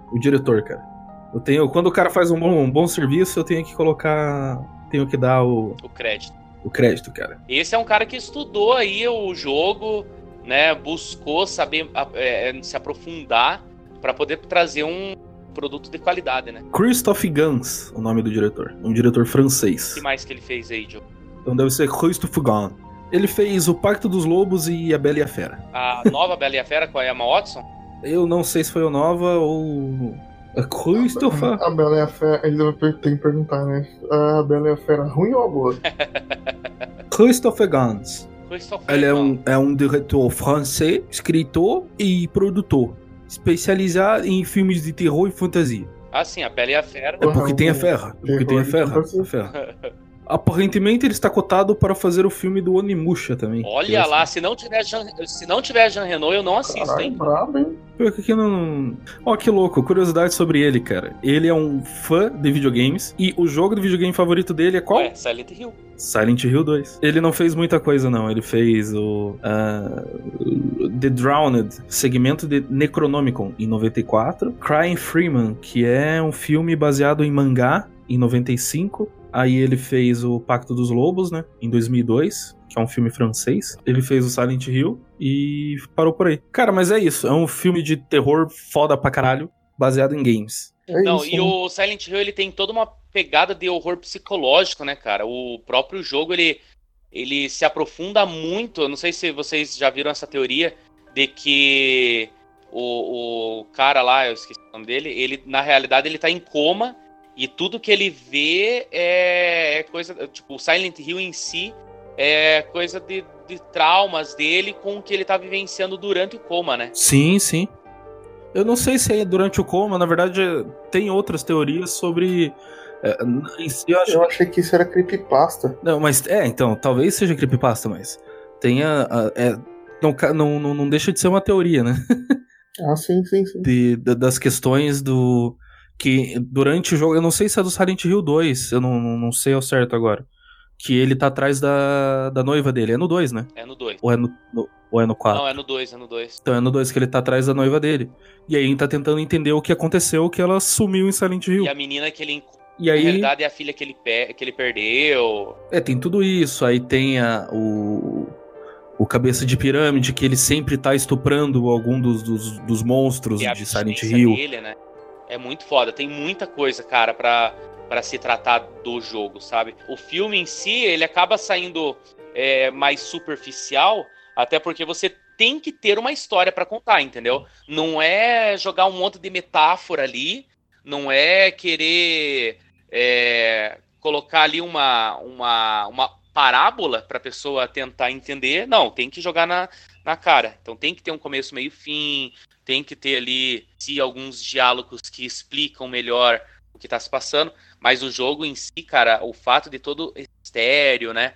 o diretor, cara. Eu tenho, quando o cara faz um bom, um bom serviço, eu tenho que colocar, tenho que dar o o crédito o crédito, cara. Esse é um cara que estudou aí o jogo, né? Buscou saber é, se aprofundar para poder trazer um produto de qualidade, né? Christophe Gans, o nome do diretor. Um diretor francês. O que mais que ele fez aí, Joe? Então deve ser Christophe Gans. Ele fez O Pacto dos Lobos e A Bela e a Fera. A nova Bela e a Fera com a Emma Watson? Eu não sei se foi a nova ou Christopher. A Bela e a Fera, ele tem que perguntar, né? A Bela e a Fera, ruim ou boa? Christopher Gans. Christopher Ele é um, é um diretor francês, escritor e produtor, especializado em filmes de terror e fantasia. Ah, sim, a Bela e a Fera. É porque tem a Ferra. Porque tem a Ferra. A ferra. Aparentemente ele está cotado para fazer o filme do Onimusha também. Olha lá, se não tiver Jean, se não tiver Jean Renault, eu não assisto, Caralho, hein? brabo, hein? Pior que aqui não. Ó, que louco, curiosidade sobre ele, cara. Ele é um fã de videogames e o jogo de videogame favorito dele é qual? Ué, Silent Hill. Silent Hill 2. Ele não fez muita coisa, não. Ele fez o. Uh, The Drowned, segmento de Necronomicon, em 94. Crying Freeman, que é um filme baseado em mangá, em 95. Aí ele fez o Pacto dos Lobos, né? Em 2002, que é um filme francês. Ele fez o Silent Hill e parou por aí. Cara, mas é isso. É um filme de terror foda pra caralho, baseado em games. É Não, isso, e o Silent Hill ele tem toda uma pegada de horror psicológico, né, cara? O próprio jogo ele, ele se aprofunda muito. Eu não sei se vocês já viram essa teoria de que o, o cara lá, eu esqueci o nome dele, ele na realidade ele tá em coma e tudo que ele vê é, é coisa. Tipo, o Silent Hill em si é coisa de, de traumas dele com o que ele tá vivenciando durante o coma, né? Sim, sim. Eu não sei se é durante o coma, na verdade tem outras teorias sobre. é, em si, eu acho- Eu achei que isso era creepypasta. Não, mas é, então, talvez seja creepypasta, mas tenha. a- é, não, não, não deixa de ser uma teoria, né? Ah, sim, sim, sim. De, da- das questões do. Que durante o jogo. Eu não sei se é do Silent Hill 2, eu não, não, sei ao certo agora. Que ele tá atrás da, da noiva dele. É no 2, né? É no 2. Ou é no, no- ou é no 4? Não, é no 2, é no 2. Então é no 2 que ele tá atrás da noiva dele. E aí ele tá tentando entender o que aconteceu, que ela sumiu em Silent Hill. E a menina que ele E na aí. realidade, é a filha que ele, pe- que ele perdeu. É, tem tudo isso. Aí tem a, o, o cabeça de pirâmide, que ele sempre tá estuprando algum dos, dos, dos monstros de Silent Hill. dele, né? É muito foda. Tem muita coisa, cara, pra, pra se tratar do jogo, sabe? O filme em si, ele acaba saindo é, mais superficial, até porque você tem que ter uma história pra contar, entendeu? Não é jogar um monte de metáfora ali, não é querer é, colocar ali uma, uma, uma parábola para a pessoa tentar entender. Não, tem que jogar na, na cara. Então tem que ter um começo, meio fim, tem que ter ali se alguns diálogos que explicam melhor o que está se passando. Mas o jogo em si, cara, o fato de todo estéreo, né?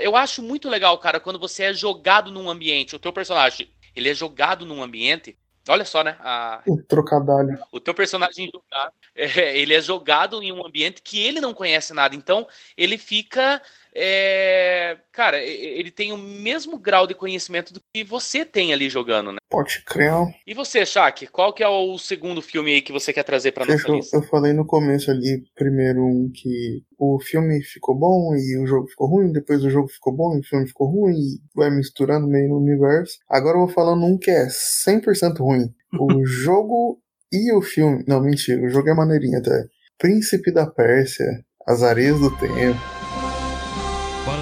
Eu acho muito legal, cara, quando você é jogado num ambiente, o teu personagem, ele é jogado num ambiente Olha só, né? A... O trocadalho. O teu personagem jogado, é, ele é jogado em um ambiente que ele não conhece nada. Então, ele fica é, cara, ele tem o mesmo grau de conhecimento do que você tem ali jogando, né? Pode crer. E você, Shaq, qual que é o segundo filme aí que você quer trazer pra nossa eu, lista? Eu falei no começo ali, primeiro um que o filme ficou bom e o jogo ficou ruim, depois o jogo ficou bom e o filme ficou ruim, e vai misturando meio no universo. Agora eu vou falando um que é 100% ruim. O jogo e o filme... Não, mentira, o jogo é maneirinho até. Príncipe da Pérsia, As Areias do Tempo.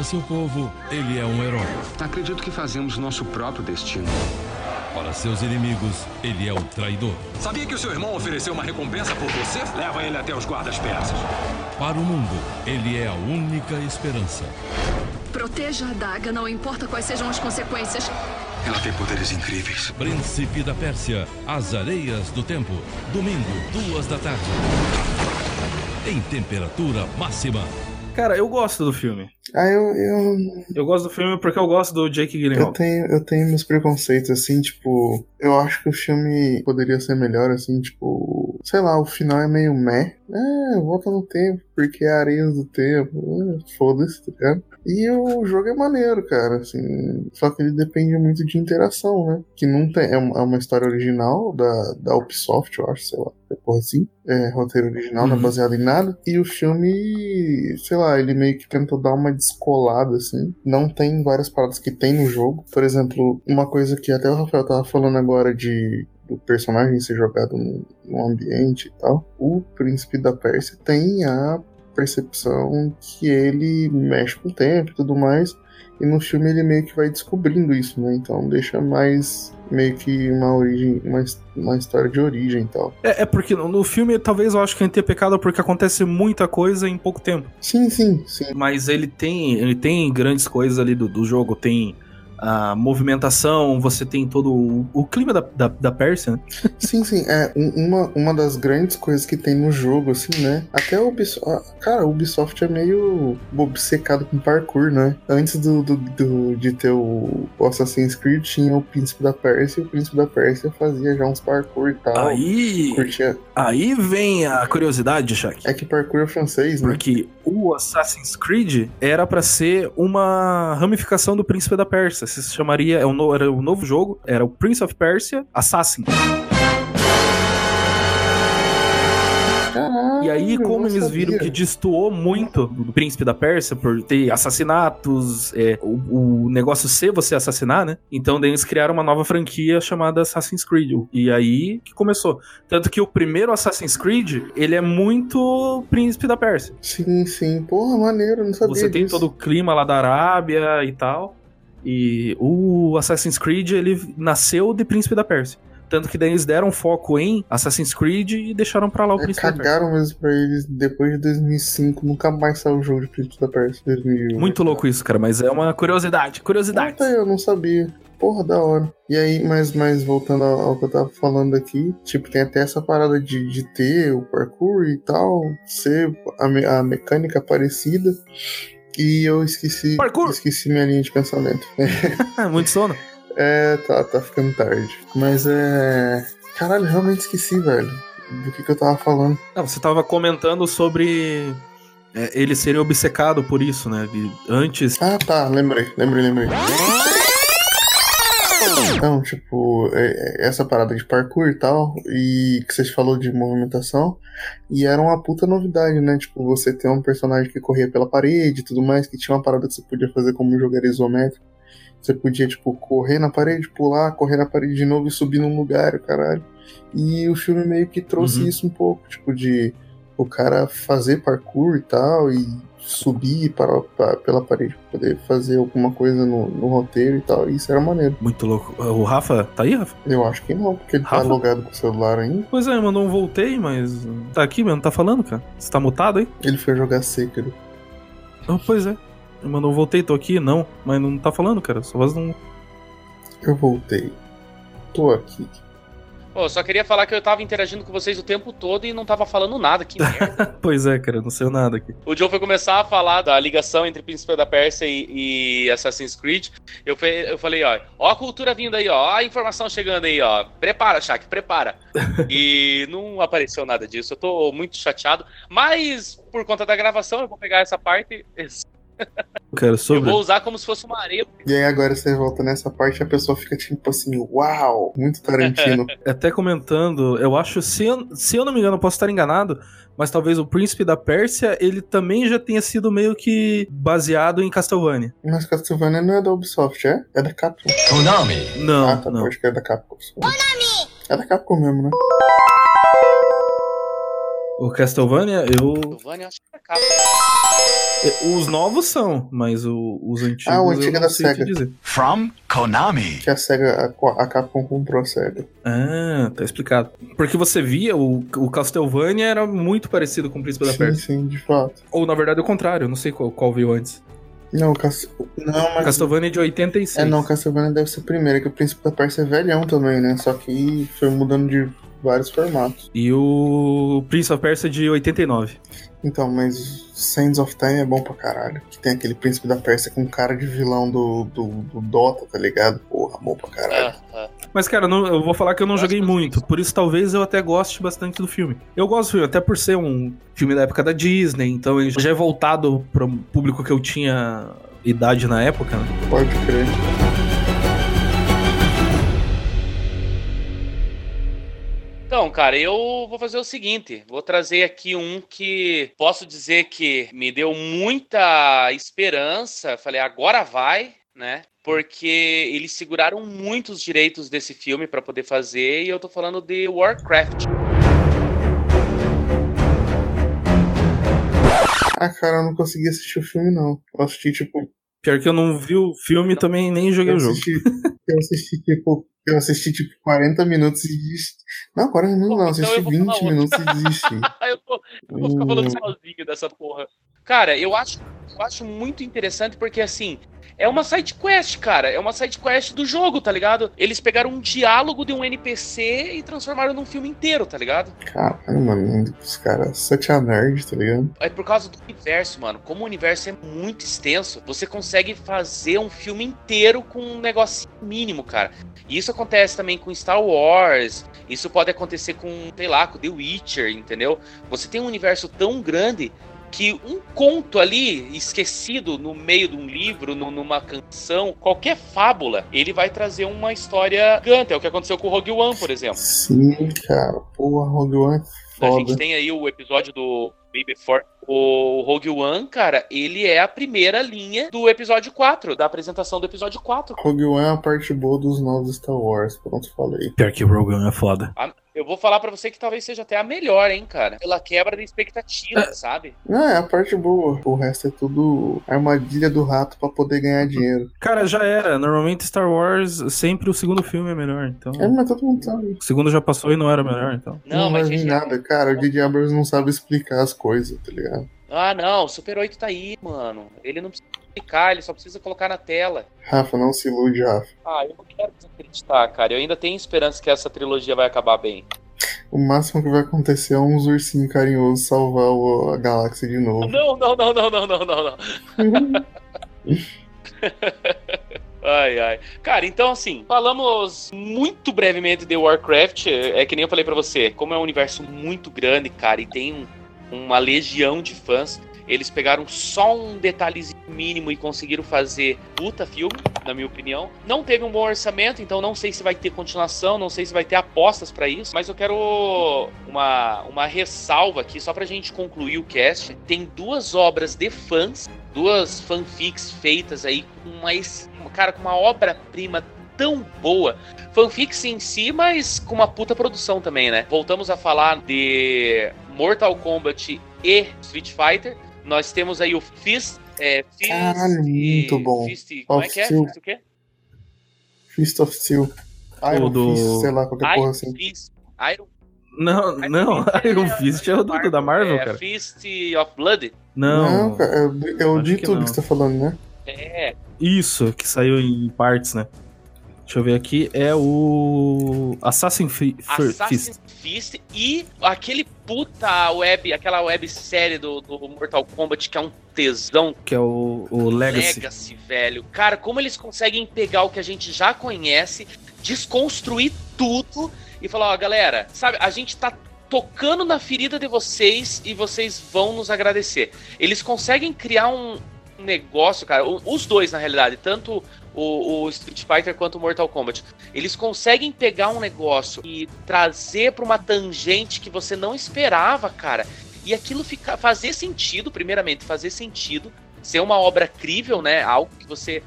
Para seu povo, ele é um herói. Acredito que fazemos nosso próprio destino. Para seus inimigos, ele é o traidor. Sabia que o seu irmão ofereceu uma recompensa por você? Leva ele até os guardas persas. Para o mundo, ele é a única esperança. Proteja a adaga, não importa quais sejam as consequências. Ela tem poderes incríveis. Príncipe da Pérsia, As Areias do Tempo. Domingo, duas da tarde. Em temperatura máxima. Cara, eu gosto do filme. Ah, eu, eu. Eu gosto do filme porque eu gosto do Jake Gyllenhaal. Eu tenho, eu tenho meus preconceitos, assim, tipo. Eu acho que o filme poderia ser melhor, assim, tipo. Sei lá, o final é meio meh. É, volta no tempo, porque é areia do tempo. É, Foda-se, tá ligado? E o jogo é maneiro, cara, assim. Só que ele depende muito de interação, né? Que não tem. É uma, é uma história original da, da Ubisoft, eu acho, sei lá. É porra assim. É roteiro original, não é baseado em nada. E o filme, sei lá, ele meio que tentou dar uma descolada, assim. Não tem várias paradas que tem no jogo. Por exemplo, uma coisa que até o Rafael tava falando agora de do personagem ser jogado num, num ambiente e tal. O príncipe da Pérsia tem a percepção que ele mexe com o tempo e tudo mais. E no filme ele meio que vai descobrindo isso, né? Então deixa mais meio que uma origem, uma, uma história de origem e tal. É, é porque no, no filme talvez eu acho que a gente tenha pecado porque acontece muita coisa em pouco tempo. Sim, sim, sim. Mas ele tem, ele tem grandes coisas ali do, do jogo, tem a movimentação, você tem todo o, o clima da, da, da Pérsia, né? Sim, sim. É um- uma, uma das grandes coisas que tem no jogo, assim, né? Até o Ubisoft. Cara, o Ubisoft é meio obcecado com parkour, né? Antes do, do, do- de ter o, o Assassin's Creed, tinha o Príncipe da Pérsia, e o Príncipe da Pérsia fazia já uns parkour e tal. Aí, Curtia. aí vem a curiosidade, Shaq. É que parkour é francês, né? Porque o Assassin's Creed era pra ser uma ramificação do Príncipe da Pérsia. Se chamaria, é um era um novo jogo, era o Prince of Persia Assassin. Caralho, E aí, como eles viram sabia. que destoou muito do Príncipe da Pérsia por ter assassinatos, é, o, o negócio ser você assassinar, né? Então daí eles criaram uma nova franquia chamada Assassin's Creed. E aí que começou. Tanto que o primeiro Assassin's Creed, ele é muito Príncipe da Pérsia. Sim, sim. Porra, maneiro, não sabia Você tem disso. todo o clima lá da Arábia e tal. E o Assassin's Creed, ele nasceu de Príncipe da Pérsia. Tanto que daí eles deram foco em Assassin's Creed e deixaram pra lá o É, Príncipe da Pérsia. cagaram mesmo pra eles depois de 2005. Nunca mais saiu o jogo de Príncipe da Pérsia. 2001. Muito louco isso, cara, mas é uma curiosidade. Curiosidade. Tá, eu não sabia. Porra, da hora. E aí, mas, mas voltando ao, ao que eu tava falando aqui, tipo, tem até essa parada de, de ter o parkour e tal, ser a, me- a mecânica parecida. E eu esqueci. Parkour! Esqueci minha linha de pensamento. Muito sono. É, tá, tá ficando tarde. Mas é. Caralho, realmente esqueci, velho. Do que, que eu tava falando. Ah, você tava comentando sobre é, ele ser obcecado por isso, né? De- antes. Ah, tá, lembrei, lembrei, lembrei. Então, tipo, é- é essa parada de parkour e tal, e que você falou de movimentação, e era uma puta novidade, né? Tipo, você ter um personagem que corria pela parede e tudo mais, que tinha uma parada que você podia fazer como um jogo era isométrico. Você podia, tipo, correr na parede, pular, correr na parede de novo e subir num lugar, caralho. E o filme meio que trouxe Uhum. isso um pouco, tipo, de o cara fazer parkour e tal, e subir para, para- pela parede pra poder fazer alguma coisa no, no roteiro e tal. Isso era maneiro. Muito louco. O Rafa, tá aí, Rafa? Eu acho que não, porque ele tá Rafa? logado com o celular ainda. Pois é, mandou um voltei, mas tá aqui mesmo, tá falando, cara. Você tá mutado aí? Ele foi jogar Sekiro. Ah, pois é. Ele mandou um voltei, tô aqui, não. Mas não tá falando, cara. Sua voz não. Eu voltei. Tô aqui. Pô, só queria falar que eu tava interagindo com vocês o tempo todo e não tava falando nada, que merda. pois é, cara, não sei nada aqui. o Joe foi começar a falar da ligação entre Príncipe da Pérsia e, e Assassin's Creed. Eu, fe- eu falei, ó, ó a cultura vindo aí, ó, ó a informação chegando aí, ó. Prepara, Shaq, prepara. e não apareceu nada disso. Eu tô muito chateado. Mas, por conta da gravação, eu vou pegar essa parte. Cara, Eu sobre. vou usar como se fosse uma areia. E aí agora você volta nessa parte e a pessoa fica tipo assim, uau, muito Tarantino. Até comentando, eu acho, se eu, se eu não me engano, eu posso estar enganado, mas talvez o Príncipe da Pérsia, ele também já tenha sido meio que baseado em Castlevania. Mas Castlevania não é da Ubisoft, é? É da Capcom. Konami. Não, ah, tá, não. acho que é da Capcom. É da Capcom mesmo, né? O Castlevania, eu. Eu acho que é capa. Os novos são, mas o- os antigos. Ah, o eu antigo não é da Sega. dizer. From Konami. Que a SEGA, a, a Capcom comprou a SEGA. Ah, tá explicado. Porque você via, o, o Castlevania era muito parecido com o Príncipe da Sim, Pérsia. sim, de fato. Ou na verdade o contrário, não sei qual, qual veio antes. Não, o Cas... não, mas... Castlevania é de 86. É, não, o Castlevania deve ser o primeiro, que o Príncipe da Pérsia é velhão também, né? Só que foi mudando de vários formatos. E o Príncipe da Pérsia é de 89. Então, mas Sands of Time é bom pra caralho. Que tem aquele Príncipe da Pérsia com cara de vilão do, do, do Dota, tá ligado? Porra, bom pra caralho. Ah, ah. Mas, cara, não- eu vou falar que eu não Gosto joguei muito, por isso talvez eu até goste bastante do filme. Eu gosto do filme, até por ser um filme da época da Disney, então ele já é voltado pro público que eu tinha idade na época. né? Pode crer. Então, cara, eu vou fazer o seguinte: vou trazer aqui um que posso dizer que me deu muita esperança. Falei, agora vai, né? Porque eles seguraram muito os direitos desse filme pra poder fazer, e eu tô falando de Warcraft. Ah, cara, eu não consegui assistir o filme, não. Eu assisti, tipo. Pior que eu não vi o filme e também nem joguei Eu o jogo. assisti, eu assisti, tipo. Eu assisti, tipo, 40 minutos e desisti. Não, 40 minutos não, eu Então assisti eu vou falar 20 outra. minutos e desisti. eu, tô, eu vou ficar falando sozinho dessa porra. Cara, eu acho, eu acho muito interessante porque, assim, é uma side quest, cara. É uma side quest do jogo, tá ligado? Eles pegaram um diálogo de um NPC e transformaram num filme inteiro, tá ligado? Caralho, mano, os caras, such a nerd, tá ligado? É por causa do universo, mano. Como o universo é muito extenso, você consegue fazer um filme inteiro com um negocinho mínimo, cara. E isso acontece também com Star Wars. Isso pode acontecer com, sei lá, com The Witcher, entendeu? Você tem um universo tão grande que um conto ali, esquecido no meio de um livro, nu- numa canção, qualquer fábula, ele vai trazer uma história gigante. É o que aconteceu com o Rogue One, por exemplo. Sim, cara, porra, Rogue One é A foda. gente tem aí o episódio do Baby For. O Rogue One, cara, ele é a primeira linha do episódio 4, da apresentação do episódio 4. Rogue One é a parte boa dos novos Star Wars, pronto, falei. Pior que o Rogan é foda. A- Eu vou falar pra você que talvez seja até a melhor, hein, cara. Pela quebra de expectativa, sabe? Não, é a parte boa. O resto é tudo armadilha do rato pra poder ganhar dinheiro. Cara, já era. Normalmente Star Wars, sempre o segundo filme é melhor, então. É, mas todo mundo sabe. O segundo já passou e não era melhor, então. Não, vai mas gente, nada, cara. O J.J. Abrams não sabe explicar as coisas, tá ligado? Ah, não, o Super 8 tá aí, mano. Ele não precisa explicar, ele só precisa colocar na tela. Rafa, não se ilude, Rafa. Ah, eu não quero desacreditar, cara. Eu ainda tenho esperança que essa trilogia vai acabar bem. O máximo que vai acontecer é uns ursinhos carinhosos salvar o- a galáxia de novo. Não, não, não, não, não, não, não, não. Ai, ai. Cara, então assim, falamos muito brevemente de Warcraft. É que nem eu falei pra você, como é um universo muito grande, cara, e tem um- uma legião de fãs, eles pegaram só um detalhezinho mínimo e conseguiram fazer puta filme, na minha opinião. Não teve um bom orçamento, então não sei se vai ter continuação, não sei se vai ter apostas pra isso, mas eu quero uma, uma ressalva aqui, só pra gente concluir o cast. Tem duas obras de fãs, duas fanfics feitas aí com uma, cara, com uma obra-prima tão boa. Fanfics em si, mas com uma puta produção também, né? Voltamos a falar de Mortal Kombat e Street Fighter. Nós temos aí o Fist. É, Fist Caralho, muito bom. Fist, como é Of que é? Steel. Fist o quê? Fist of Steel. Iron do- Fist, sei lá, qualquer porra Iron assim. Fist. Iron, Não, não, Iron Fist é o do, da Marvel, é, cara. Fist of Blood. Não, Não, cara, é, o- é o Acho de que tudo não. que você tá falando, né? É, isso, que saiu em partes, né? Deixa eu ver aqui, é o Assassin Fi- Fir- Fist. Assassin's Fist e aquele puta web, aquela websérie do, do Mortal Kombat que é um tesão Que é o, o Legacy. Legacy, velho. Cara, como eles conseguem pegar o que a gente já conhece, desconstruir tudo e falar, ó, galera, sabe, a gente tá tocando na ferida de vocês e vocês vão nos agradecer. Eles conseguem criar um negócio, cara, os dois na realidade, tanto o, o Street Fighter quanto o Mortal Kombat. Eles conseguem pegar um negócio e trazer pra uma tangente que você não esperava, cara. E aquilo ficar fazer sentido, primeiramente, fazer sentido, ser uma obra crível, né? Algo que você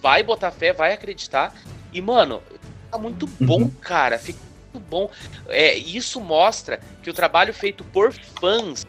vai botar fé, vai acreditar. E, mano, tá muito bom, cara. Fica muito bom. É, isso mostra que o trabalho feito por fãs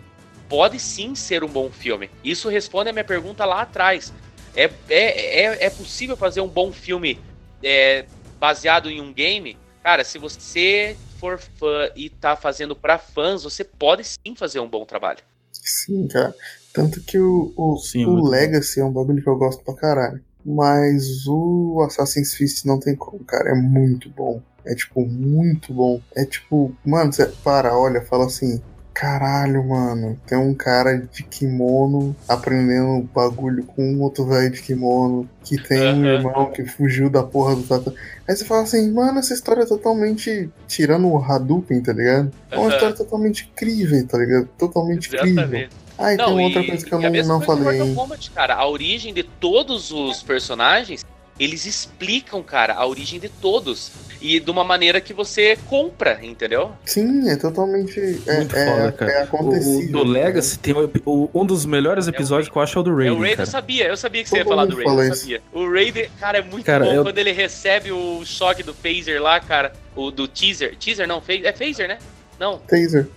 pode sim ser um bom filme. Isso responde a minha pergunta lá atrás. É, é, é, é possível fazer um bom filme é, baseado em um game? Cara, se você for fã e tá fazendo pra fãs, você pode sim fazer um bom trabalho. Sim, cara. Tanto que o, o, Sim, o muito bom. Legacy é um bagulho que eu gosto pra caralho. Mas o Assassin's Fist não tem como, cara. É muito bom. É tipo, muito bom. É tipo, mano, você para, olha, fala assim. Caralho, mano, tem um cara de kimono aprendendo bagulho com um outro velho de kimono que tem um irmão que fugiu da porra do tata. Aí você fala assim, mano, essa história é totalmente tirando o Hadouken, tá ligado? É uma história totalmente incrível, tá ligado? Totalmente incrível. Exatamente. Ah, e tem uma outra e- coisa que eu a não, não falei. Mortal? Kombat, cara, a origem de todos os personagens, eles explicam, cara, a origem de todos. E de uma maneira que você compra, entendeu? Sim, é totalmente. É, Muito é, foda, cara. é O, acontecido. o do Legacy tem o- o- um dos melhores episódios que eu acho é o do É, o Raiden, Raiden eu sabia, eu sabia que você ia Todo falar do Raiden, eu isso. sabia. O Raiden, cara, é muito Cara, bom eu- quando ele recebe o choque do phaser lá, cara. O do teaser. Teaser não, é phaser, né? Não, Taser.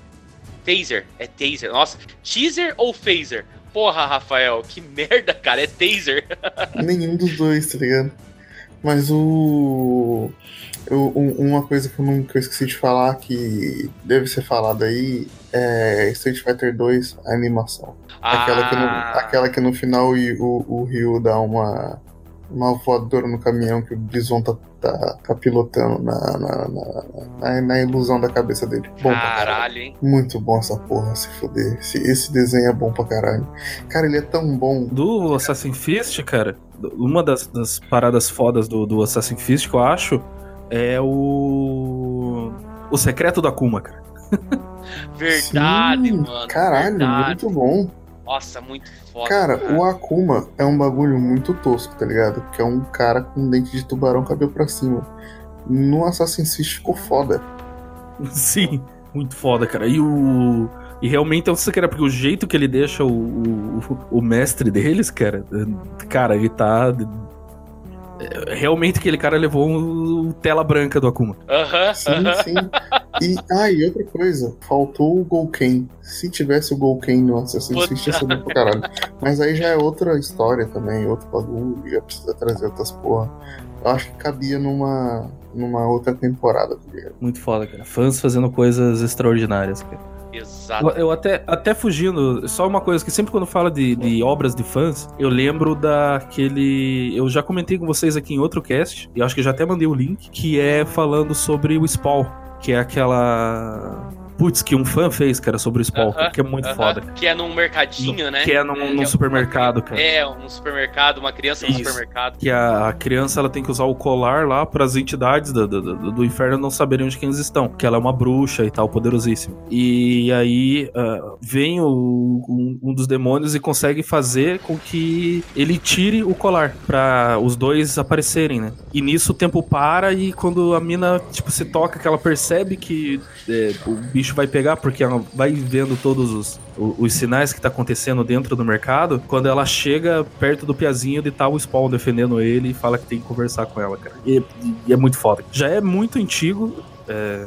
taser. É taser. Nossa, teaser ou phaser? Porra, Rafael, que merda, cara, é taser. Nenhum dos dois, tá ligado? Mas o. eu- um- uma coisa que eu, não, que eu esqueci de falar que deve ser falada aí é Street Fighter 2, a animação. Aquela, que no, Ah. aquela que no final o, o, Ryu dá uma, uma voadora no caminhão que o Bison tá, tá, tá pilotando na, na, na, na- na ilusão da cabeça dele. Bom pra caralho. Caralho, hein? Muito bom essa porra, se foder. Esse, esse desenho é bom pra caralho. Cara, ele é tão bom. Do Assassin's Fist, cara, uma das, das paradas fodas do, do Assassin's Fist que eu acho é o. O secreto da Akuma, cara. Verdade, Sim, mano. Caralho, verdade. muito bom. Nossa, muito foda. Cara, o Akuma é um bagulho muito tosco, tá ligado? Que é um cara com dente de tubarão cabelo pra cima. No Assassin's Creed ficou foda. Sim, muito foda, cara. E o. E realmente é o secreto, porque o jeito que ele deixa o, o, o mestre deles, cara, cara, ele tá. Realmente aquele cara levou um, tela branca do Akuma. Aham, Sim, sim. E, ah, e outra coisa, faltou o Golken. Se tivesse o Golken no Assassin's Creed, ia bom pra caralho. Mas aí já é outra história também, outro bagulho, ia precisar trazer outras porra. Eu acho que cabia numa, numa outra temporada, tá ligado? Muito foda, cara. Fãs fazendo coisas extraordinárias, cara. Exato. Eu, até, até fugindo, só uma coisa que sempre quando fala de, de obras de fãs, eu lembro daquele. Eu já comentei com vocês aqui em outro cast, e acho que já até mandei o link, que é falando sobre o Spawn, que é aquela. Putz, que um fã fez, cara, sobre o Spawn, Aham, que é muito aham. foda. Que é num mercadinho, né? Que é num, num que é supermercado, cara. É, um supermercado, uma criança no Isso. supermercado. Que a, a criança ela tem que usar o colar lá para as entidades do, do, do- do inferno não saberem onde que eles estão. Que ela é uma bruxa e tal, poderosíssima. E aí ah, vem o- um, um dos demônios e consegue fazer com que ele tire o colar para os dois aparecerem, né? E nisso o tempo para e quando a mina tipo se toca, que ela percebe que é, o bicho vai pegar, porque ela vai vendo todos os, os sinais que tá acontecendo dentro do mercado. Quando ela chega perto do Piazinho, de tal tá Spawn defendendo ele e fala que tem que conversar com ela, cara. E, e é muito foda. Já é muito antigo. É,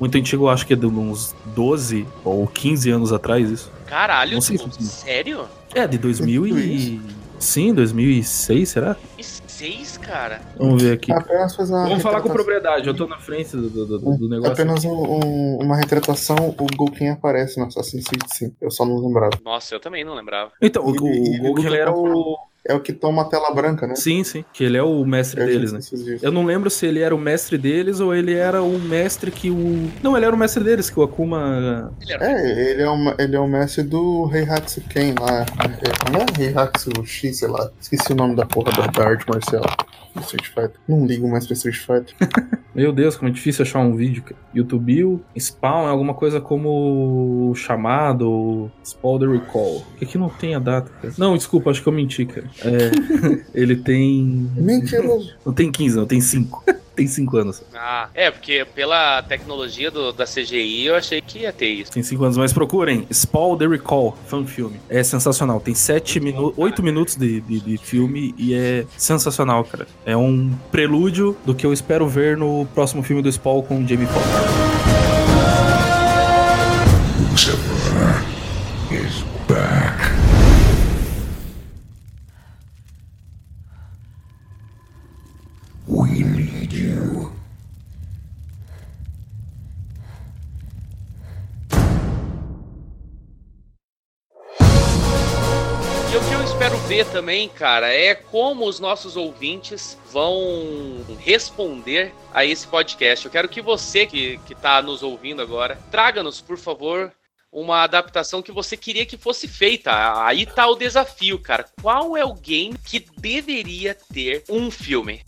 muito antigo, acho que é de uns 12 ou 15 anos atrás isso. Caralho, sério? É, de 2000 e... Sim, 2006, será? Isso 6, cara? Vamos ver aqui. Apenas fazer Vamos falar com propriedade, eu tô na frente do, do, do, do negócio. Apenas um, um, uma retratação, o Gouken aparece no Assassin's Creed sim. Eu só não lembrava. Nossa, eu também não lembrava. Então, o, e, tá o, o Gouken era o é o que toma a tela branca, né? Sim, sim, que ele é o mestre Eu já deles, né? disso. Eu não lembro se ele era o mestre deles ou ele era o mestre que o... Não, ele era o mestre deles, que o Akuma... É, ele é, o, ele é o mestre do Heihatsu Ken lá. É, Não é Heihatsu X, sei lá. Esqueci o nome da porra da, da arte marcial. Do Street Fighter. Não ligo mais pra Street Fighter. Meu Deus, como é difícil achar um vídeo, cara. YouTube, Spawn é alguma coisa como chamado, ou Spawn the Recall. Porque aqui não tem a data, cara. Não, desculpa, acho que eu menti, cara. É, ele tem... Mentiroso. Não tem 15, não, tem 5. Tem 5 anos. Ah, é, porque pela tecnologia do, da CGI eu achei que ia ter isso. Tem 5 anos, mas procurem. Spawn the Recall, fan filme. É sensacional. Tem 7 minutos, 8 minutos de, de, de filme e é sensacional, cara. É um prelúdio do que eu espero ver no próximo filme do Spawn com o Jamie Foxx. Ver também, cara, é como os nossos ouvintes vão responder a esse podcast. Eu quero que você que, que tá nos ouvindo agora, traga-nos, por favor, uma adaptação que você queria que fosse feita. Aí tá o desafio, cara. Qual é o game que deveria ter um filme?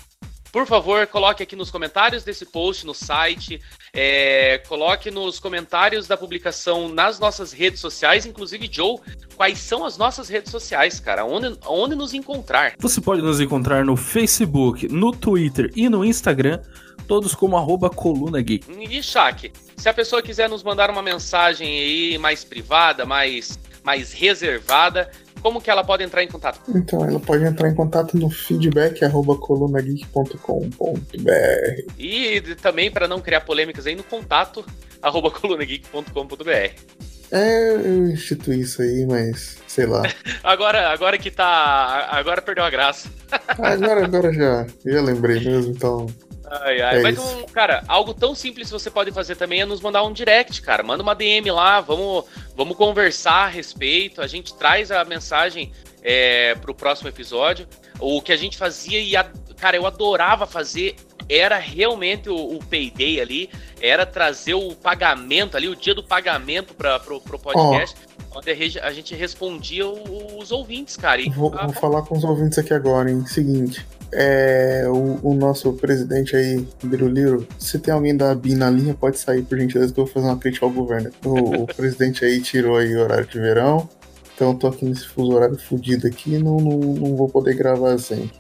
Por favor, coloque aqui nos comentários desse post no site, é, coloque nos comentários da publicação nas nossas redes sociais, inclusive Joe, quais são as nossas redes sociais, cara? Onde, onde nos encontrar? Você pode nos encontrar no Facebook, no Twitter e no Instagram, todos como arroba Coluna Geek. E Shaq, se a pessoa quiser nos mandar uma mensagem aí mais privada, mais, mais reservada, como que ela pode entrar em contato? Então, ela pode entrar em contato no feedback arroba colunageek.com.br. E também, para não criar polêmicas aí, no contato arroba colunageek.com.br. É, eu instituí isso aí, mas sei lá. Agora, agora que tá. Agora perdeu a graça. Agora, agora já, já lembrei mesmo, então. Ai, ai. É Mas, um, cara, algo tão simples que você pode fazer também é nos mandar um direct, cara. Manda uma DM lá, vamos, vamos conversar a respeito. A gente traz a mensagem é, pro próximo episódio. O que a gente fazia e, a, cara, eu adorava fazer era realmente o, o payday ali, era trazer o pagamento ali, o dia do pagamento para pro, pro podcast. Onde a gente respondia os ouvintes, cara. E, Vou, vou falar com os ouvintes aqui agora, hein? Seguinte. É, o, o nosso presidente aí, Biruliro, se tem alguém da BIM na linha, pode sair, por gentileza, que eu vou fazer uma crítica ao governo. O, o presidente aí tirou aí o horário de verão, então eu tô aqui nesse fuso horário fudido aqui, não, não, não vou poder gravar sempre.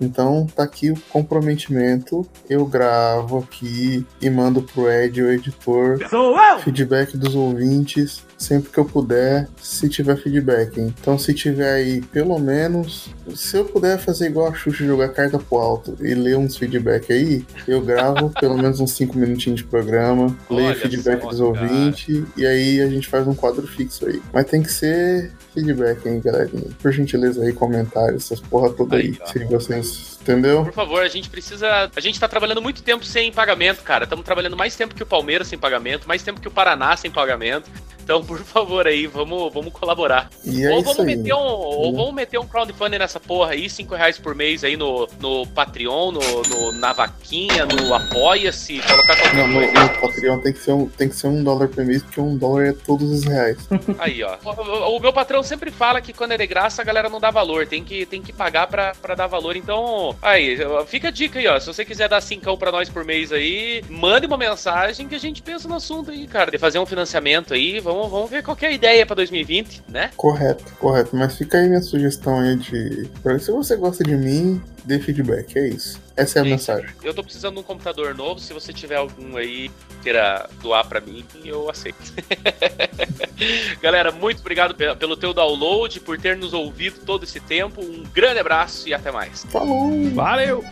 Então tá aqui o comprometimento. Eu gravo aqui e mando pro Ed, o editor, feedback dos ouvintes sempre que eu puder, se tiver feedback. hein? Então se tiver aí, pelo menos, se eu puder fazer igual a Xuxa jogar carta pro alto e ler uns feedback aí, eu gravo pelo menos uns 5 minutinhos de programa, leio feedback só, dos ouvintes e aí a gente faz um quadro fixo aí. Mas tem que ser feedback, hein, galerinha? Por gentileza aí, comentários, essas porra toda aí. Aí. Se vocês. Entendeu? Por favor, a gente precisa. A gente tá trabalhando muito tempo sem pagamento, cara. Estamos trabalhando mais tempo que o Palmeiras sem pagamento, mais tempo que o Paraná sem pagamento. Então, por favor aí, vamos, vamos colaborar. É ou vamos meter um, ou vamos meter um crowdfunding nessa porra aí, 5 reais por mês aí no, no Patreon, no, no- na vaquinha, no Apoia-se, colocar qualquer Não, no, coisa. no Patreon tem que, ser um, tem que ser um dólar por mês, porque um dólar é todos os reais. Aí, ó. O, o- o meu patrão sempre fala que quando é de graça a galera não dá valor, tem que, tem que pagar pra, pra dar valor. Então, aí, fica a dica aí, ó. Se você quiser dar cincão pra nós por mês aí, mande uma mensagem que a gente pensa no assunto aí, cara. De fazer um financiamento aí, vamos, vamos ver qual é a ideia pra 2020, né? Correto, correto. Mas fica aí minha sugestão aí de. Se você gosta de mim, dê feedback. É isso. Essa é a Sim. mensagem. Eu tô precisando de um computador novo. Se você tiver algum aí queira doar pra mim, eu aceito. Galera, muito obrigado pe- pelo teu download, por ter nos ouvido todo esse tempo. Um grande abraço e até mais. Falou! Valeu!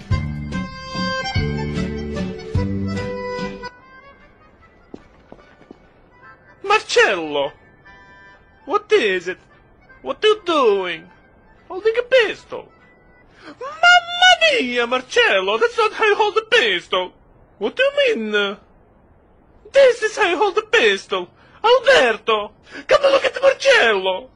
Marcello! What is it? What are you doing? Holding a pistol? Mamma mia, Marcello! That's not how you hold a pistol! What do you mean? This is how you hold a pistol! Alberto! Come look at Marcello!